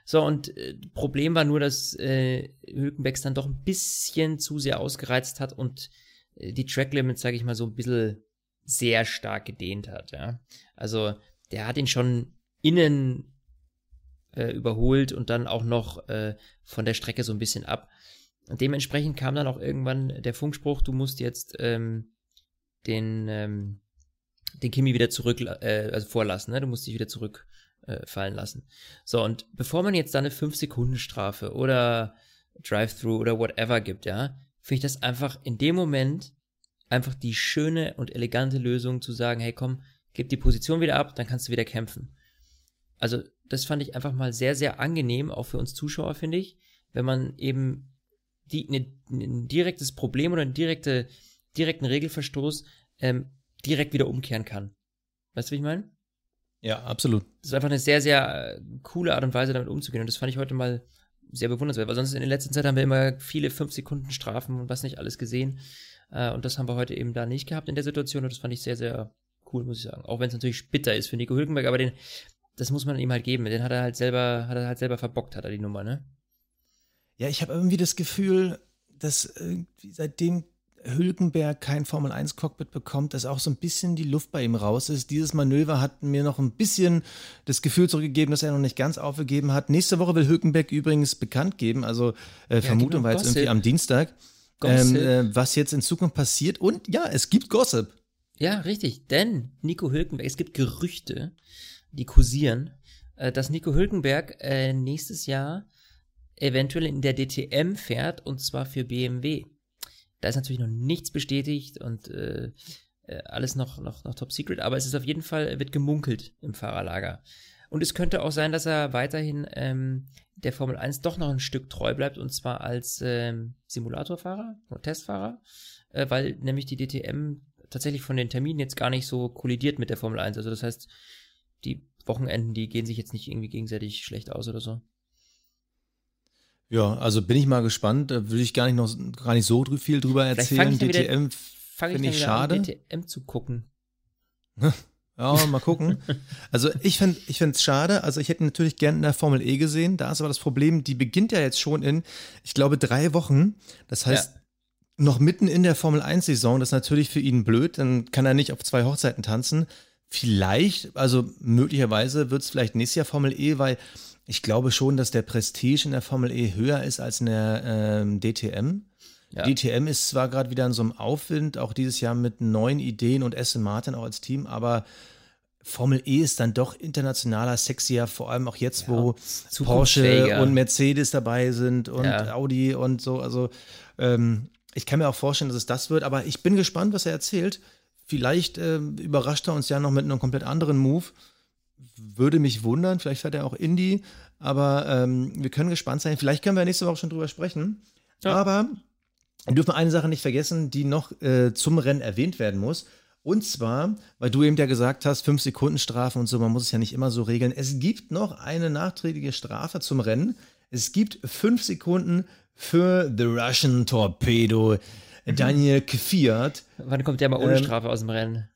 So, und äh, Problem war nur, dass äh, Hülkenberg dann doch ein bisschen zu sehr ausgereizt hat und äh, die Tracklimits, sage ich mal, so ein bisschen sehr stark gedehnt hat, ja. Also, der hat ihn schon innen äh, überholt und dann auch noch äh, von der Strecke so ein bisschen ab. Und dementsprechend kam dann auch irgendwann der Funkspruch, du musst jetzt ähm, den, ähm, den Kimi wieder zurück, äh, also vorlassen, ne? Du musst dich wieder zurück äh, fallen lassen. So, und bevor man jetzt da eine 5-Sekunden-Strafe oder Drive-Thru oder whatever gibt, ja, finde ich das einfach in dem Moment einfach die schöne und elegante Lösung zu sagen, hey komm, gib die Position wieder ab, dann kannst du wieder kämpfen. Also, das fand ich einfach mal sehr, sehr angenehm, auch für uns Zuschauer, finde ich, wenn man eben die, ne, ein direktes Problem oder einen direkte, direkten Regelverstoß ähm, direkt wieder umkehren kann. Weißt du, wie ich meine? Ja, absolut. Das ist einfach eine sehr, sehr äh, coole Art und Weise, damit umzugehen. Und das fand ich heute mal sehr bewundernswert, weil sonst in der letzten Zeit haben wir immer viele 5-Sekunden-Strafen und was nicht alles gesehen. Äh, und das haben wir heute eben da nicht gehabt in der Situation. Und das fand ich sehr, sehr cool, muss ich sagen. Auch wenn es natürlich bitter ist für Nico Hülkenberg, aber den, das muss man ihm halt geben. Den hat er halt selber, hat er halt selber verbockt, hat er die Nummer, ne? Ja, ich habe irgendwie das Gefühl, dass irgendwie seitdem Hülkenberg kein Formel-1-Cockpit bekommt, dass auch so ein bisschen die Luft bei ihm raus ist. Dieses Manöver hat mir noch ein bisschen das Gefühl zurückgegeben, dass er noch nicht ganz aufgegeben hat. Nächste Woche will Hülkenberg übrigens bekannt geben, also äh, ja, Vermutung genau, war jetzt irgendwie am Dienstag, ähm, äh, was jetzt in Zukunft passiert. Und ja, es gibt Gossip. Ja, richtig, denn Nico Hülkenberg, es gibt Gerüchte, die kursieren, äh, dass Nico Hülkenberg äh, nächstes Jahr eventuell in der DTM fährt und zwar für BMW. Da ist natürlich noch nichts bestätigt und äh, äh, alles noch, noch, noch top secret, aber es ist auf jeden Fall, wird gemunkelt im Fahrerlager. Und es könnte auch sein, dass er weiterhin ähm, der Formel 1 doch noch ein Stück treu bleibt und zwar als ähm, Simulatorfahrer oder Testfahrer, äh, weil nämlich die DTM tatsächlich von den Terminen jetzt gar nicht so kollidiert mit der Formel 1. Also das heißt, die Wochenenden, die gehen sich jetzt nicht irgendwie gegenseitig schlecht aus oder so. Ja, also bin ich mal gespannt. Da will ich gar nicht noch gar nicht so viel drüber erzählen. DTM finde ich, ich schade. An, DTM zu gucken. ja, mal gucken. also ich finde ich finde es schade. Also ich hätte natürlich gerne in der Formel E gesehen. Da ist aber das Problem, die beginnt ja jetzt schon in, ich glaube, drei Wochen. Das heißt, ja. noch mitten in der Formel 1-Saison. Das ist natürlich für ihn blöd. Dann kann er nicht auf zwei Hochzeiten tanzen. Vielleicht, also möglicherweise wird es vielleicht nächstes Jahr Formel E, weil ich glaube schon, dass der Prestige in der Formel E höher ist als in der ähm, DTM. Ja. DTM ist zwar gerade wieder in so einem Aufwind, auch dieses Jahr mit neuen Ideen und Aston Martin auch als Team, aber Formel E ist dann doch internationaler, sexier, vor allem auch jetzt, ja, wo Porsche und Mercedes dabei sind und ja. Audi und so. Also ähm, ich kann mir auch vorstellen, dass es das wird, aber ich bin gespannt, was er erzählt. Vielleicht äh, überrascht er uns ja noch mit einem komplett anderen Move würde mich wundern. Vielleicht fährt er auch Indie, aber ähm, wir können gespannt sein. Vielleicht können wir nächste Woche schon drüber sprechen. Ja. Aber wir dürfen eine Sache nicht vergessen, die noch äh, zum Rennen erwähnt werden muss. Und zwar, weil du eben ja gesagt hast, fünf Sekunden Strafe und so, man muss es ja nicht immer so regeln. Es gibt noch eine nachträgliche Strafe zum Rennen. Es gibt fünf Sekunden für The Russian Torpedo Daniel Kviat. Wann kommt der mal ohne ähm, Strafe aus dem Rennen?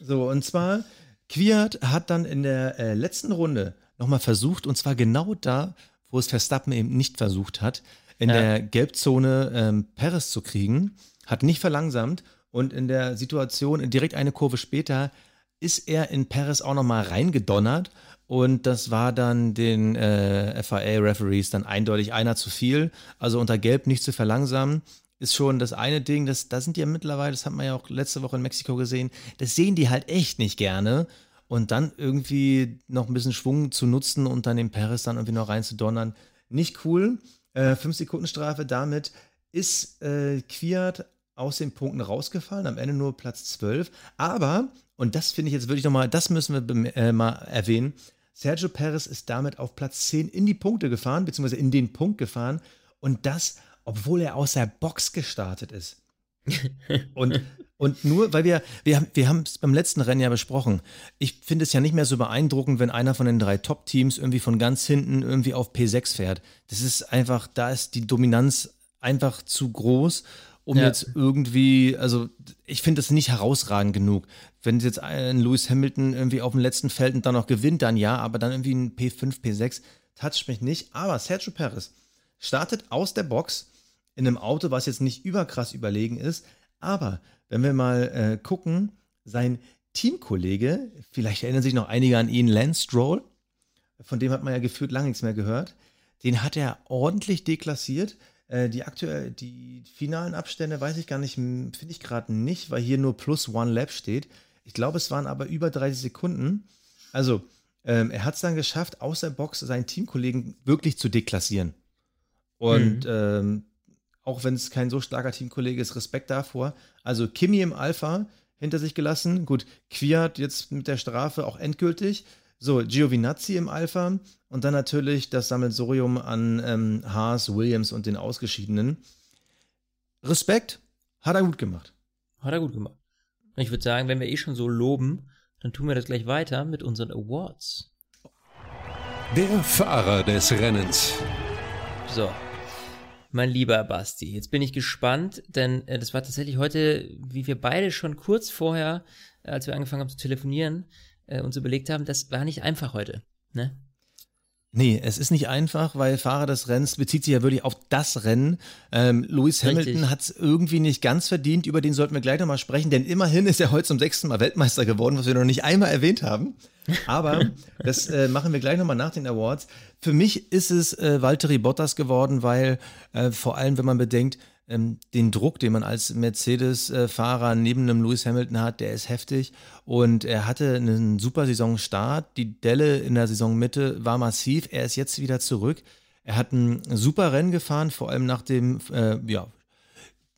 So, und zwar Quiert hat dann in der äh, letzten Runde nochmal versucht, und zwar genau da, wo es Verstappen eben nicht versucht hat, in ja. der Gelbzone ähm, Perez zu kriegen, hat nicht verlangsamt und in der Situation direkt eine Kurve später ist er in Perez auch nochmal reingedonnert und das war dann den äh, FIA-Referees dann eindeutig einer zu viel. Also unter Gelb nicht zu verlangsamen ist schon das eine Ding, das, da sind die ja mittlerweile, das hat man ja auch letzte Woche in Mexiko gesehen, das sehen die halt echt nicht gerne. Und dann irgendwie noch ein bisschen Schwung zu nutzen und dann den Paris dann irgendwie noch reinzudonnern, nicht cool. Äh, fünf Sekunden Strafe damit ist äh, Quiert aus den Punkten rausgefallen, am Ende nur Platz 12. Aber, und das finde ich jetzt wirklich nochmal, das müssen wir äh, mal erwähnen, Sergio Perez ist damit auf Platz 10 in die Punkte gefahren, beziehungsweise in den Punkt gefahren. Und das obwohl er aus der Box gestartet ist. und, und nur, weil wir, wir, wir haben es beim letzten Rennen ja besprochen. Ich finde es ja nicht mehr so beeindruckend, wenn einer von den drei Top-Teams irgendwie von ganz hinten irgendwie auf P6 fährt. Das ist einfach, da ist die Dominanz einfach zu groß, um ja. jetzt irgendwie, also ich finde das nicht herausragend genug. Wenn jetzt ein Lewis Hamilton irgendwie auf dem letzten Feld und dann noch gewinnt, dann ja, aber dann irgendwie ein P5, P6, toucht mich nicht. Aber Sergio Perez startet aus der Box in einem Auto, was jetzt nicht überkrass überlegen ist. Aber wenn wir mal äh, gucken, sein Teamkollege, vielleicht erinnern sich noch einige an ihn, Lance Stroll, von dem hat man ja gefühlt lange nichts mehr gehört, den hat er ordentlich deklassiert. Äh, die aktuell, die finalen Abstände weiß ich gar nicht, finde ich gerade nicht, weil hier nur plus one Lap steht. Ich glaube, es waren aber über 30 Sekunden. Also, ähm, er hat es dann geschafft, aus der Box seinen Teamkollegen wirklich zu deklassieren. Und mhm. ähm, auch wenn es kein so starker Teamkollege ist, Respekt davor. Also Kimi im Alpha hinter sich gelassen. Gut, Quiert jetzt mit der Strafe auch endgültig. So, Giovinazzi im Alpha und dann natürlich das Sammelsurium an ähm, Haas, Williams und den Ausgeschiedenen. Respekt, hat er gut gemacht. Hat er gut gemacht. Ich würde sagen, wenn wir eh schon so loben, dann tun wir das gleich weiter mit unseren Awards. Der Fahrer des Rennens. So, mein lieber Basti, jetzt bin ich gespannt, denn äh, das war tatsächlich heute, wie wir beide schon kurz vorher, äh, als wir angefangen haben zu telefonieren, äh, uns überlegt haben, das war nicht einfach heute. Ne? Nee, es ist nicht einfach, weil Fahrer des Rennens bezieht sich ja wirklich auf das Rennen. Ähm, Lewis Hamilton hat es irgendwie nicht ganz verdient, über den sollten wir gleich nochmal sprechen, denn immerhin ist er heute zum sechsten Mal Weltmeister geworden, was wir noch nicht einmal erwähnt haben. Aber das äh, machen wir gleich nochmal nach den Awards. Für mich ist es äh, Valtteri Bottas geworden, weil äh, vor allem, wenn man bedenkt, ähm, den Druck, den man als Mercedes-Fahrer neben einem Lewis Hamilton hat, der ist heftig. Und er hatte einen super Saisonstart. Die Delle in der Saisonmitte war massiv. Er ist jetzt wieder zurück. Er hat ein super Rennen gefahren, vor allem nach dem, äh, ja,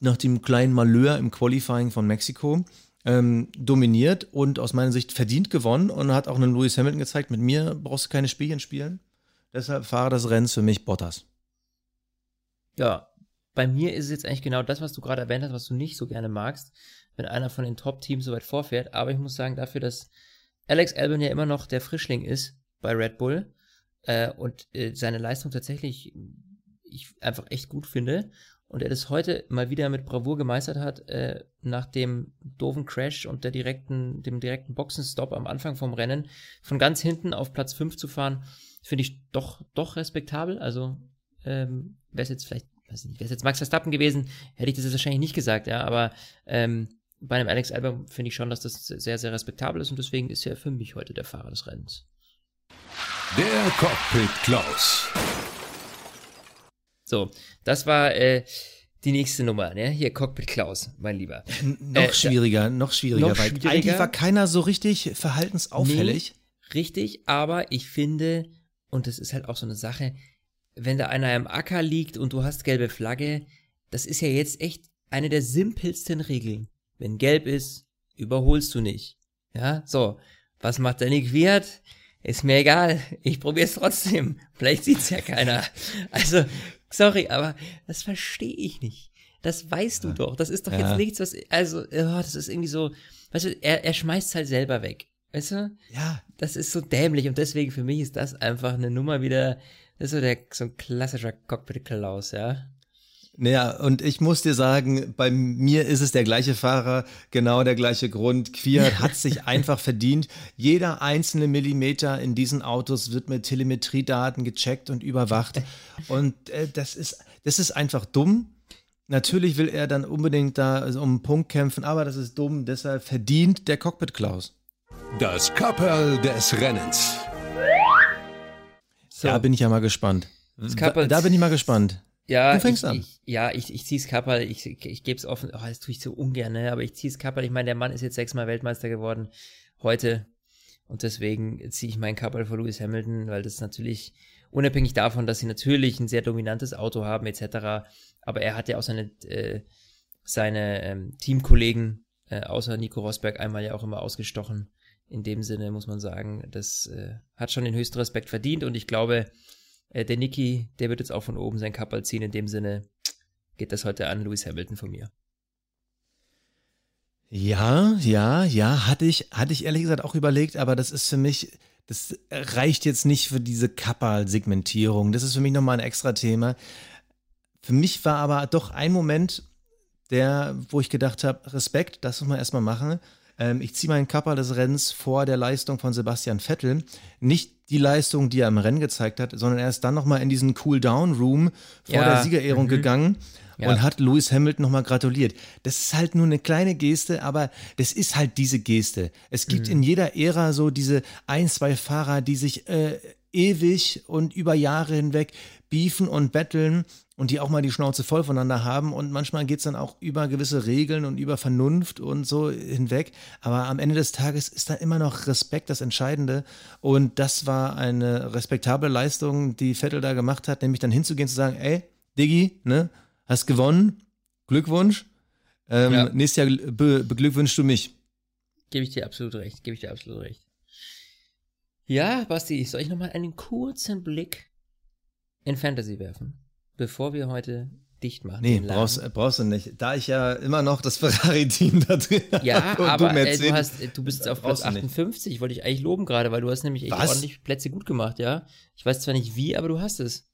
nach dem kleinen Malheur im Qualifying von Mexiko. Ähm, dominiert und aus meiner Sicht verdient gewonnen und hat auch einen Lewis Hamilton gezeigt, mit mir brauchst du keine Spielchen spielen. Deshalb fahre das Rennen für mich Bottas. Ja, bei mir ist es jetzt eigentlich genau das, was du gerade erwähnt hast, was du nicht so gerne magst, wenn einer von den Top-Teams so weit vorfährt. Aber ich muss sagen, dafür, dass Alex Albon ja immer noch der Frischling ist bei Red Bull äh, und äh, seine Leistung tatsächlich ich einfach echt gut finde und er das heute mal wieder mit Bravour gemeistert hat, äh, nach dem doofen Crash und der direkten, dem direkten Boxenstopp am Anfang vom Rennen, von ganz hinten auf Platz 5 zu fahren, finde ich doch, doch respektabel. Also, ähm, wäre es jetzt vielleicht weiß nicht, wäre es jetzt Max Verstappen gewesen, hätte ich das jetzt wahrscheinlich nicht gesagt, ja, aber ähm, bei einem Alex Albon finde ich schon, dass das sehr, sehr respektabel ist und deswegen ist er für mich heute der Fahrer des Rennens. Der Cockpit Klaus. So, das war äh, die nächste Nummer, ne? Hier, Cockpit Klaus, mein Lieber. noch äh, schwieriger, noch schwieriger, noch weil schwieriger. eigentlich war keiner so richtig verhaltensauffällig. Nee, richtig, aber ich finde, und das ist halt auch so eine Sache, wenn da einer im Acker liegt und du hast gelbe Flagge, das ist ja jetzt echt eine der simpelsten Regeln. Wenn gelb ist, überholst du nicht. Ja, so. Was macht der Nick Wirt? Ist mir egal. Ich probier's trotzdem. Vielleicht sieht's ja keiner. Also, sorry, aber das verstehe ich nicht. Das weißt du ja. doch. Das ist doch ja. jetzt nichts, was, also, oh, das ist irgendwie so, weißt du, er, er schmeißt halt selber weg. Weißt du? Ja. Das ist so dämlich und deswegen für mich ist das einfach eine Nummer wieder, das ist so, der, so ein klassischer Cockpit-Klaus, ja. Naja, und ich muss dir sagen, bei mir ist es der gleiche Fahrer, genau der gleiche Grund. Quiert hat sich einfach verdient. Jeder einzelne Millimeter in diesen Autos wird mit Telemetriedaten gecheckt und überwacht. Und äh, das, ist, das ist einfach dumm. Natürlich will er dann unbedingt da also um einen Punkt kämpfen, aber das ist dumm. Deshalb verdient der Cockpit Klaus. Das Kapperl des Rennens. So. Da bin ich ja mal gespannt. Kappert, da bin ich mal gespannt. Ja, du fängst ich, an. Ich, ja, ich, ich zieh's Kapperl, ich, ich, ich gebe es offen, oh, das tue ich so ungern, ne? aber ich zieh's Kapperl. Ich meine, der Mann ist jetzt sechsmal Weltmeister geworden heute und deswegen ziehe ich meinen Kapperl vor Lewis Hamilton, weil das natürlich, unabhängig davon, dass sie natürlich ein sehr dominantes Auto haben etc., aber er hat ja auch seine, äh, seine ähm, Teamkollegen, äh, außer Nico Rosberg, einmal ja auch immer ausgestochen in dem Sinne muss man sagen, das äh, hat schon den höchsten Respekt verdient und ich glaube, äh, der Niki, der wird jetzt auch von oben sein Kappel ziehen. In dem Sinne, geht das heute an Lewis Hamilton von mir. Ja, ja, ja, hatte ich, hatte ich ehrlich gesagt auch überlegt, aber das ist für mich, das reicht jetzt nicht für diese Kappa-Segmentierung. Das ist für mich nochmal ein extra Thema. Für mich war aber doch ein Moment, der, wo ich gedacht habe, Respekt, das muss man erstmal machen. Ähm, ich ziehe meinen Kappa des Rennens vor der Leistung von Sebastian Vettel. Nicht die Leistung, die er im Rennen gezeigt hat, sondern er ist dann nochmal in diesen Cool-Down-Room vor ja. der Siegerehrung mhm. gegangen ja. und hat Lewis Hamilton nochmal gratuliert. Das ist halt nur eine kleine Geste, aber das ist halt diese Geste. Es gibt mhm. in jeder Ära so diese ein, zwei Fahrer, die sich äh, ewig und über Jahre hinweg beefen und betteln und die auch mal die Schnauze voll voneinander haben. Und manchmal geht es dann auch über gewisse Regeln und über Vernunft und so hinweg. Aber am Ende des Tages ist da immer noch Respekt das Entscheidende. Und das war eine respektable Leistung, die Vettel da gemacht hat, nämlich dann hinzugehen zu sagen, ey, Diggi, ne, hast gewonnen, Glückwunsch. Ähm, ja. Nächstes Jahr be beglückwünschst du mich. Gebe ich dir absolut recht, gebe ich dir absolut recht. Ja, Basti, soll ich nochmal einen kurzen Blick in Fantasy werfen? Bevor wir heute dicht machen. Nee, brauchst, brauchst du nicht. Da ich ja immer noch das Ferrari-Team da drin habe. Ja, aber du, äh, du, hast, du bist auf Platz 58. Wollte ich eigentlich loben gerade, weil du hast nämlich echt Was? ordentlich Plätze gut gemacht, ja. Ich weiß zwar nicht wie, aber du hast es.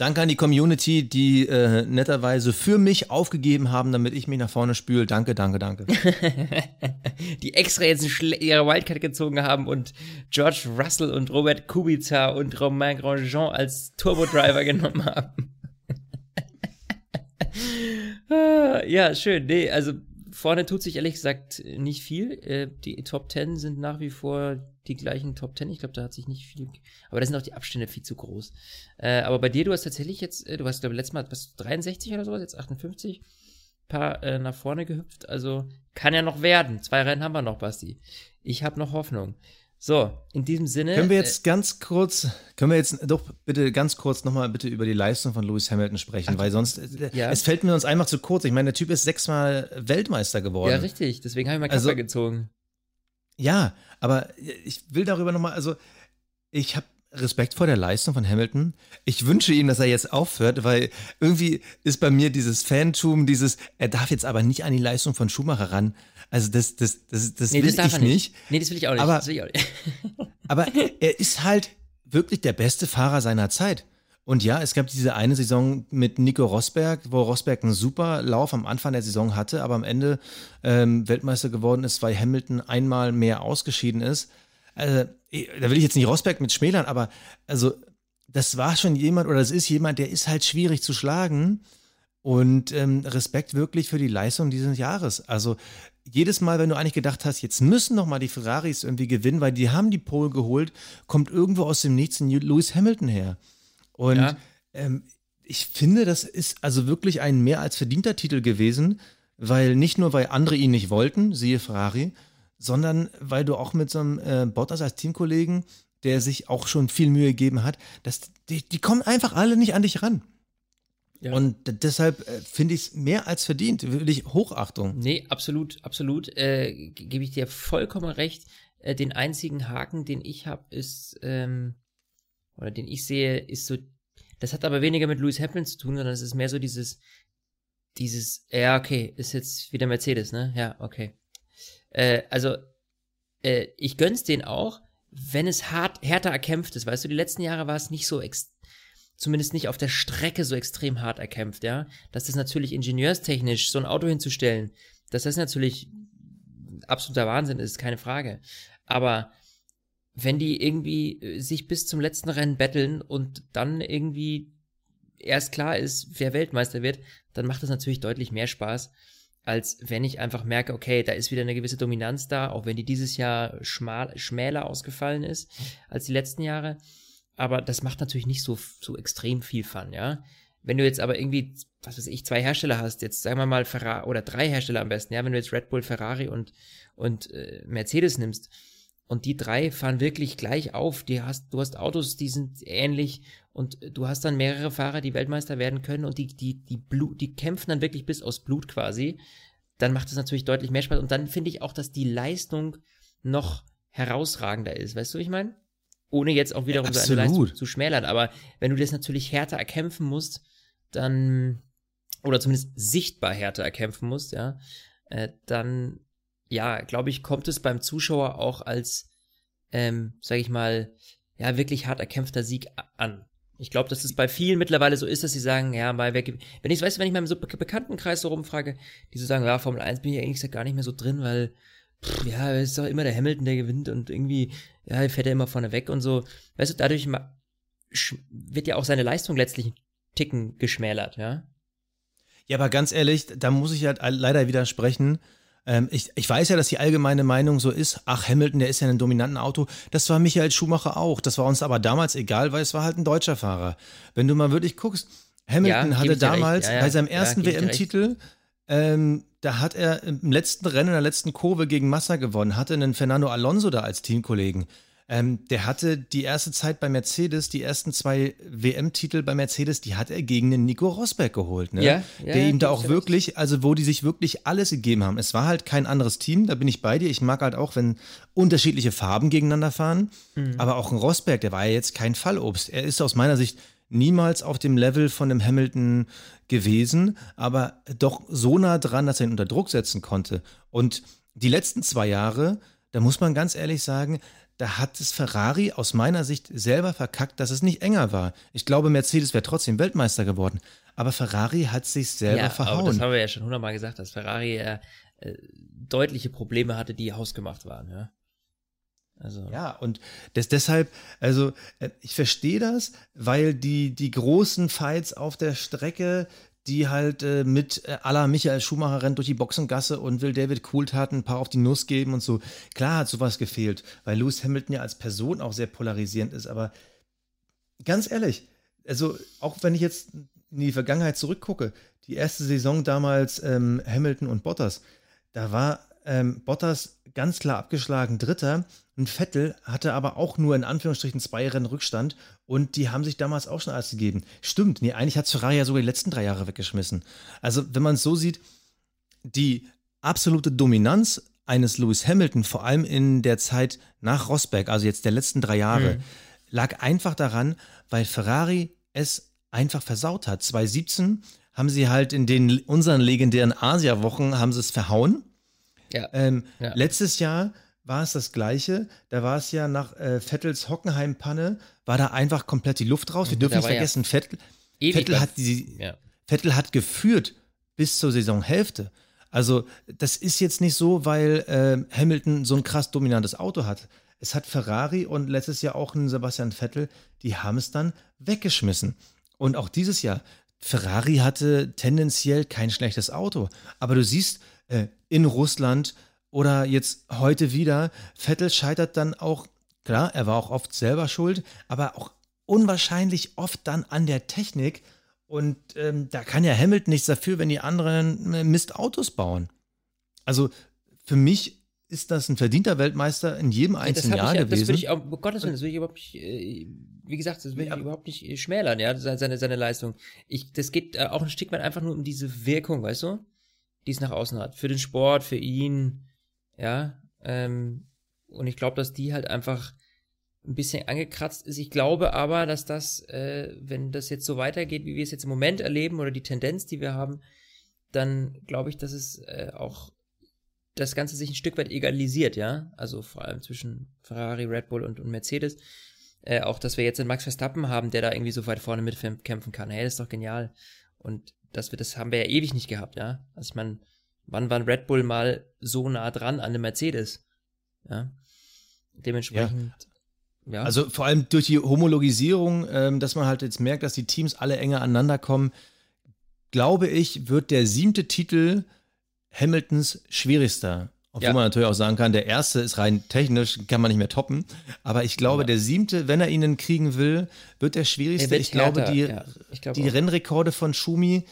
Danke an die Community, die äh, netterweise für mich aufgegeben haben, damit ich mich nach vorne spüle. Danke, danke, danke. die extra jetzt ihre Wildcard gezogen haben und George Russell und Robert Kubica und Romain Grandjean als Turbo-Driver genommen haben. Ja, schön. Nee, also vorne tut sich ehrlich gesagt nicht viel. Äh, die Top Ten sind nach wie vor die gleichen Top Ten. Ich glaube, da hat sich nicht viel. Aber da sind auch die Abstände viel zu groß. Äh, aber bei dir, du hast tatsächlich jetzt, äh, du hast, glaube ich, letztes Mal was 63 oder sowas, jetzt 58 paar äh, nach vorne gehüpft. Also kann ja noch werden. Zwei Rennen haben wir noch, Basti. Ich habe noch Hoffnung. So, in diesem Sinne. Können wir jetzt äh, ganz kurz, können wir jetzt doch bitte ganz kurz nochmal bitte über die Leistung von Lewis Hamilton sprechen, Ach, weil sonst, äh, ja. es fällt mir uns einfach zu kurz. Ich meine, der Typ ist sechsmal Weltmeister geworden. Ja, richtig, deswegen habe ich mal Kappa also, gezogen. Ja, aber ich will darüber nochmal, also ich habe Respekt vor der Leistung von Hamilton. Ich wünsche ihm, dass er jetzt aufhört, weil irgendwie ist bei mir dieses Fantum, dieses, er darf jetzt aber nicht an die Leistung von Schumacher ran. Also das, das, das, das nee, will das ich nicht. nicht. Nee, das will ich auch nicht. Aber, ich auch nicht. aber er ist halt wirklich der beste Fahrer seiner Zeit. Und ja, es gab diese eine Saison mit Nico Rosberg, wo Rosberg einen super Lauf am Anfang der Saison hatte, aber am Ende ähm, Weltmeister geworden ist, weil Hamilton einmal mehr ausgeschieden ist. Also, da will ich jetzt nicht Rosberg mit schmälern, aber also das war schon jemand oder das ist jemand, der ist halt schwierig zu schlagen. Und ähm, Respekt wirklich für die Leistung dieses Jahres. Also jedes Mal, wenn du eigentlich gedacht hast, jetzt müssen noch mal die Ferraris irgendwie gewinnen, weil die haben die Pole geholt, kommt irgendwo aus dem Nichts ein Lewis Hamilton her. Und ja. ähm, ich finde, das ist also wirklich ein mehr als verdienter Titel gewesen, weil nicht nur, weil andere ihn nicht wollten, siehe Ferrari, sondern weil du auch mit so einem äh, Bottas als Teamkollegen, der sich auch schon viel Mühe gegeben hat, dass die, die kommen einfach alle nicht an dich ran. Ja. Und deshalb äh, finde ich es mehr als verdient, wirklich Hochachtung. Nee, absolut, absolut. Äh, Gebe ich dir vollkommen recht. Äh, den einzigen Haken, den ich habe, ist, ähm, oder den ich sehe, ist so, das hat aber weniger mit Lewis Hamilton zu tun, sondern es ist mehr so dieses, dieses, ja, okay, ist jetzt wieder Mercedes, ne? Ja, okay. Äh, also, äh, ich gönn's den auch, wenn es hart, härter erkämpft ist. Weißt du, die letzten Jahre war es nicht so extrem zumindest nicht auf der Strecke so extrem hart erkämpft, ja. Das ist natürlich ingenieurstechnisch, so ein Auto hinzustellen, dass das natürlich absoluter Wahnsinn ist, keine Frage. Aber wenn die irgendwie äh, sich bis zum letzten Rennen betteln und dann irgendwie erst klar ist, wer Weltmeister wird, dann macht das natürlich deutlich mehr Spaß, als wenn ich einfach merke, okay, da ist wieder eine gewisse Dominanz da, auch wenn die dieses Jahr schmal, schmäler ausgefallen ist als die letzten Jahre aber das macht natürlich nicht so, so extrem viel Fun, ja. Wenn du jetzt aber irgendwie, was weiß ich, zwei Hersteller hast, jetzt sagen wir mal Ferrari oder drei Hersteller am besten, ja, wenn du jetzt Red Bull, Ferrari und, und äh, Mercedes nimmst und die drei fahren wirklich gleich auf, die hast, du hast Autos, die sind ähnlich und du hast dann mehrere Fahrer, die Weltmeister werden können und die, die, die Blut, die kämpfen dann wirklich bis aus Blut quasi, dann macht es natürlich deutlich mehr Spaß und dann finde ich auch, dass die Leistung noch herausragender ist, weißt du, ich meine? ohne jetzt auch wiederum ja, seine Leistung zu schmälern. Aber wenn du das natürlich härter erkämpfen musst, dann oder zumindest sichtbar härter erkämpfen muss, ja, äh, dann, ja, glaube ich, kommt es beim Zuschauer auch als, ähm, sage ich mal, ja, wirklich hart erkämpfter Sieg an. Ich glaube, dass es bei vielen mittlerweile so ist, dass sie sagen, ja, mal weg. Wenn ich, weißt du, wenn ich im so Bekanntenkreis so rumfrage, die so sagen, ja, Formel 1 bin ich eigentlich gar nicht mehr so drin, weil, pff, ja, es ist doch immer der Hamilton, der gewinnt und irgendwie, ja, fährt er immer vorne weg und so. Weißt du, dadurch wird ja auch seine Leistung letztlich einen Ticken geschmälert, ja. Ja, aber ganz ehrlich, da muss ich halt leider widersprechen. Ähm, ich, ich weiß ja, dass die allgemeine Meinung so ist, ach, Hamilton, der ist ja ein dominanten Auto. Das war Michael Schumacher auch. Das war uns aber damals egal, weil es war halt ein deutscher Fahrer. Wenn du mal wirklich guckst, Hamilton ja, hatte damals ja, ja, bei seinem ersten WM-Titel, ähm, da hat er im letzten Rennen, in der letzten Kurve gegen Massa gewonnen, hatte einen Fernando Alonso da als Teamkollegen. Ähm, der hatte die erste Zeit bei Mercedes, die ersten zwei WM-Titel bei Mercedes, die hat er gegen den Nico Rosberg geholt, ne? Ja, ja, der ihm da auch wirklich, also wo die sich wirklich alles gegeben haben. Es war halt kein anderes Team, da bin ich bei dir. Ich mag halt auch, wenn unterschiedliche Farben gegeneinander fahren. Mhm. Aber auch ein Rosberg, der war ja jetzt kein Fallobst. Er ist aus meiner Sicht niemals auf dem Level von dem Hamilton gewesen, aber doch so nah dran, dass er ihn unter Druck setzen konnte. Und die letzten zwei Jahre, da muss man ganz ehrlich sagen, da hat es Ferrari aus meiner Sicht selber verkackt, dass es nicht enger war. Ich glaube, Mercedes wäre trotzdem Weltmeister geworden. Aber Ferrari hat sich selber ja, verhauen. Aber das haben wir ja schon hundertmal gesagt, dass Ferrari äh, äh, deutliche Probleme hatte, die hausgemacht waren. Ja? Also. Ja, und das, deshalb, also äh, ich verstehe das, weil die, die großen Fights auf der Strecke, die halt äh, mit äh, aller Michael Schumacher rennt durch die Boxengasse und will David Coulthard ein paar auf die Nuss geben und so. Klar hat sowas gefehlt, weil Lewis Hamilton ja als Person auch sehr polarisierend ist, aber ganz ehrlich, also auch wenn ich jetzt in die Vergangenheit zurückgucke, die erste Saison damals ähm, Hamilton und Bottas, da war ähm, Bottas ganz klar abgeschlagen Dritter und Vettel hatte aber auch nur in Anführungsstrichen zwei Rennen Rückstand und die haben sich damals auch schon alles gegeben. Stimmt, nee, eigentlich hat Ferrari ja sogar die letzten drei Jahre weggeschmissen. Also, wenn man es so sieht, die absolute Dominanz eines Lewis Hamilton, vor allem in der Zeit nach Rosberg, also jetzt der letzten drei Jahre, mhm. lag einfach daran, weil Ferrari es einfach versaut hat. 2017 haben sie halt in den unseren legendären Asia-Wochen haben sie es verhauen. Ja. Ähm, ja. Letztes Jahr war es das Gleiche. Da war es ja nach äh, Vettels Hockenheim-Panne, war da einfach komplett die Luft raus. Wir mhm, dürfen nicht vergessen, ja Vettel, Vettel, hat die, ja. Vettel hat geführt bis zur Saisonhälfte. Also, das ist jetzt nicht so, weil äh, Hamilton so ein krass dominantes Auto hat. Es hat Ferrari und letztes Jahr auch ein Sebastian Vettel, die haben es dann weggeschmissen. Und auch dieses Jahr, Ferrari hatte tendenziell kein schlechtes Auto. Aber du siehst, äh, in Russland oder jetzt heute wieder, Vettel scheitert dann auch, klar, er war auch oft selber schuld, aber auch unwahrscheinlich oft dann an der Technik. Und ähm, da kann ja Hamilton nichts dafür, wenn die anderen äh, Mistautos bauen. Also für mich ist das ein verdienter Weltmeister in jedem einzelnen Jahr ja, gewesen. Das würde ich auch, um Gottes Willen, das will ich überhaupt nicht, äh, wie gesagt, das will ja. ich überhaupt nicht äh, schmälern, ja, seine, seine Leistung. Ich, das geht auch ein Stück weit einfach nur um diese Wirkung, weißt du? Die es nach außen hat. Für den Sport, für ihn, ja. Ähm, und ich glaube, dass die halt einfach ein bisschen angekratzt ist. Ich glaube aber, dass das, äh, wenn das jetzt so weitergeht, wie wir es jetzt im Moment erleben oder die Tendenz, die wir haben, dann glaube ich, dass es äh, auch das Ganze sich ein Stück weit egalisiert, ja. Also vor allem zwischen Ferrari, Red Bull und, und Mercedes. Äh, auch, dass wir jetzt einen Max Verstappen haben, der da irgendwie so weit vorne mitkämpfen kann. Hey, das ist doch genial. Und dass wir das haben wir ja ewig nicht gehabt, ja. Also ich meine, wann war ein Red Bull mal so nah dran an dem Mercedes? Ja. Dementsprechend. Ja. ja. Also vor allem durch die Homologisierung, ähm, dass man halt jetzt merkt, dass die Teams alle enger aneinander kommen, glaube ich, wird der siebte Titel Hamiltons schwierigster obwohl ja. man natürlich auch sagen kann, der erste ist rein technisch, kann man nicht mehr toppen. Aber ich glaube, ja. der siebte, wenn er ihn kriegen will, wird der schwierigste. Wird ich, glaube, die, ja. ich glaube, die Rennrekorde von Schumi,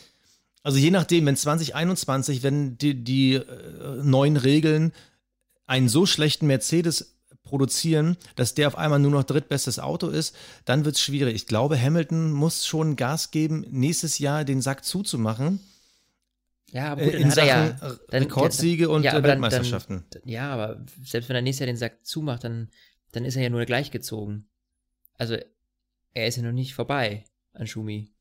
also je nachdem, wenn 2021, wenn die, die äh, neuen Regeln einen so schlechten Mercedes produzieren, dass der auf einmal nur noch drittbestes Auto ist, dann wird es schwierig. Ich glaube, Hamilton muss schon Gas geben, nächstes Jahr den Sack zuzumachen ja, aber gut, äh, in Sachen ja, dann, Rekordsiege ja, und ja, Weltmeisterschaften. Dann, dann, ja, aber selbst wenn er nächstes Jahr den Sack zumacht, dann, dann ist er ja nur gleichgezogen. Also er ist ja noch nicht vorbei an Schumi.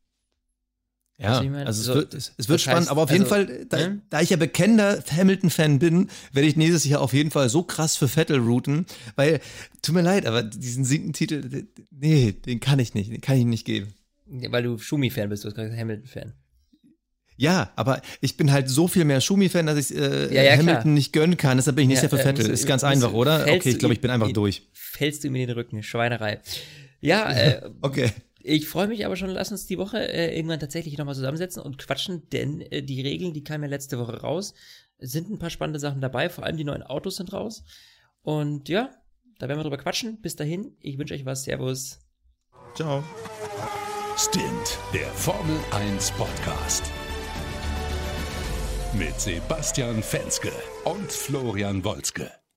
Ja, also, so, es wird, es, wird spannend, heißt, aber auf jeden also, Fall, da, ne? da, ich ja bekennender Hamilton-Fan bin, werde ich nächstes Jahr auf jeden Fall so krass für Vettel routen, weil, tut mir leid, aber diesen siebten Titel, nee, den kann ich nicht, den kann ich nicht geben. weil du Schumi-Fan bist, du hast gerade Hamilton-Fan. Ja, aber ich bin halt so viel mehr Schumi-Fan, dass ich äh, ja, ja, Hamilton klar. nicht gönnen kann. Deshalb bin ich nicht ja, sehr für Vettel. Äh, ist ganz einfach, oder? Okay, ich glaube, ich bin einfach durch. Fällst du mir in den Rücken, Schweinerei. Ja, äh, okay. Ich freue mich aber schon, lass uns die Woche äh, irgendwann tatsächlich nochmal zusammensetzen und quatschen, denn äh, die Regeln, die kamen ja letzte Woche raus, sind ein paar spannende Sachen dabei, vor allem die neuen Autos sind raus. Und ja, da werden wir drüber quatschen. Bis dahin, ich wünsche euch was. Servus. Ciao. Stint, der Formel 1 Podcast. Mit Sebastian Fenske und Florian Wolzke.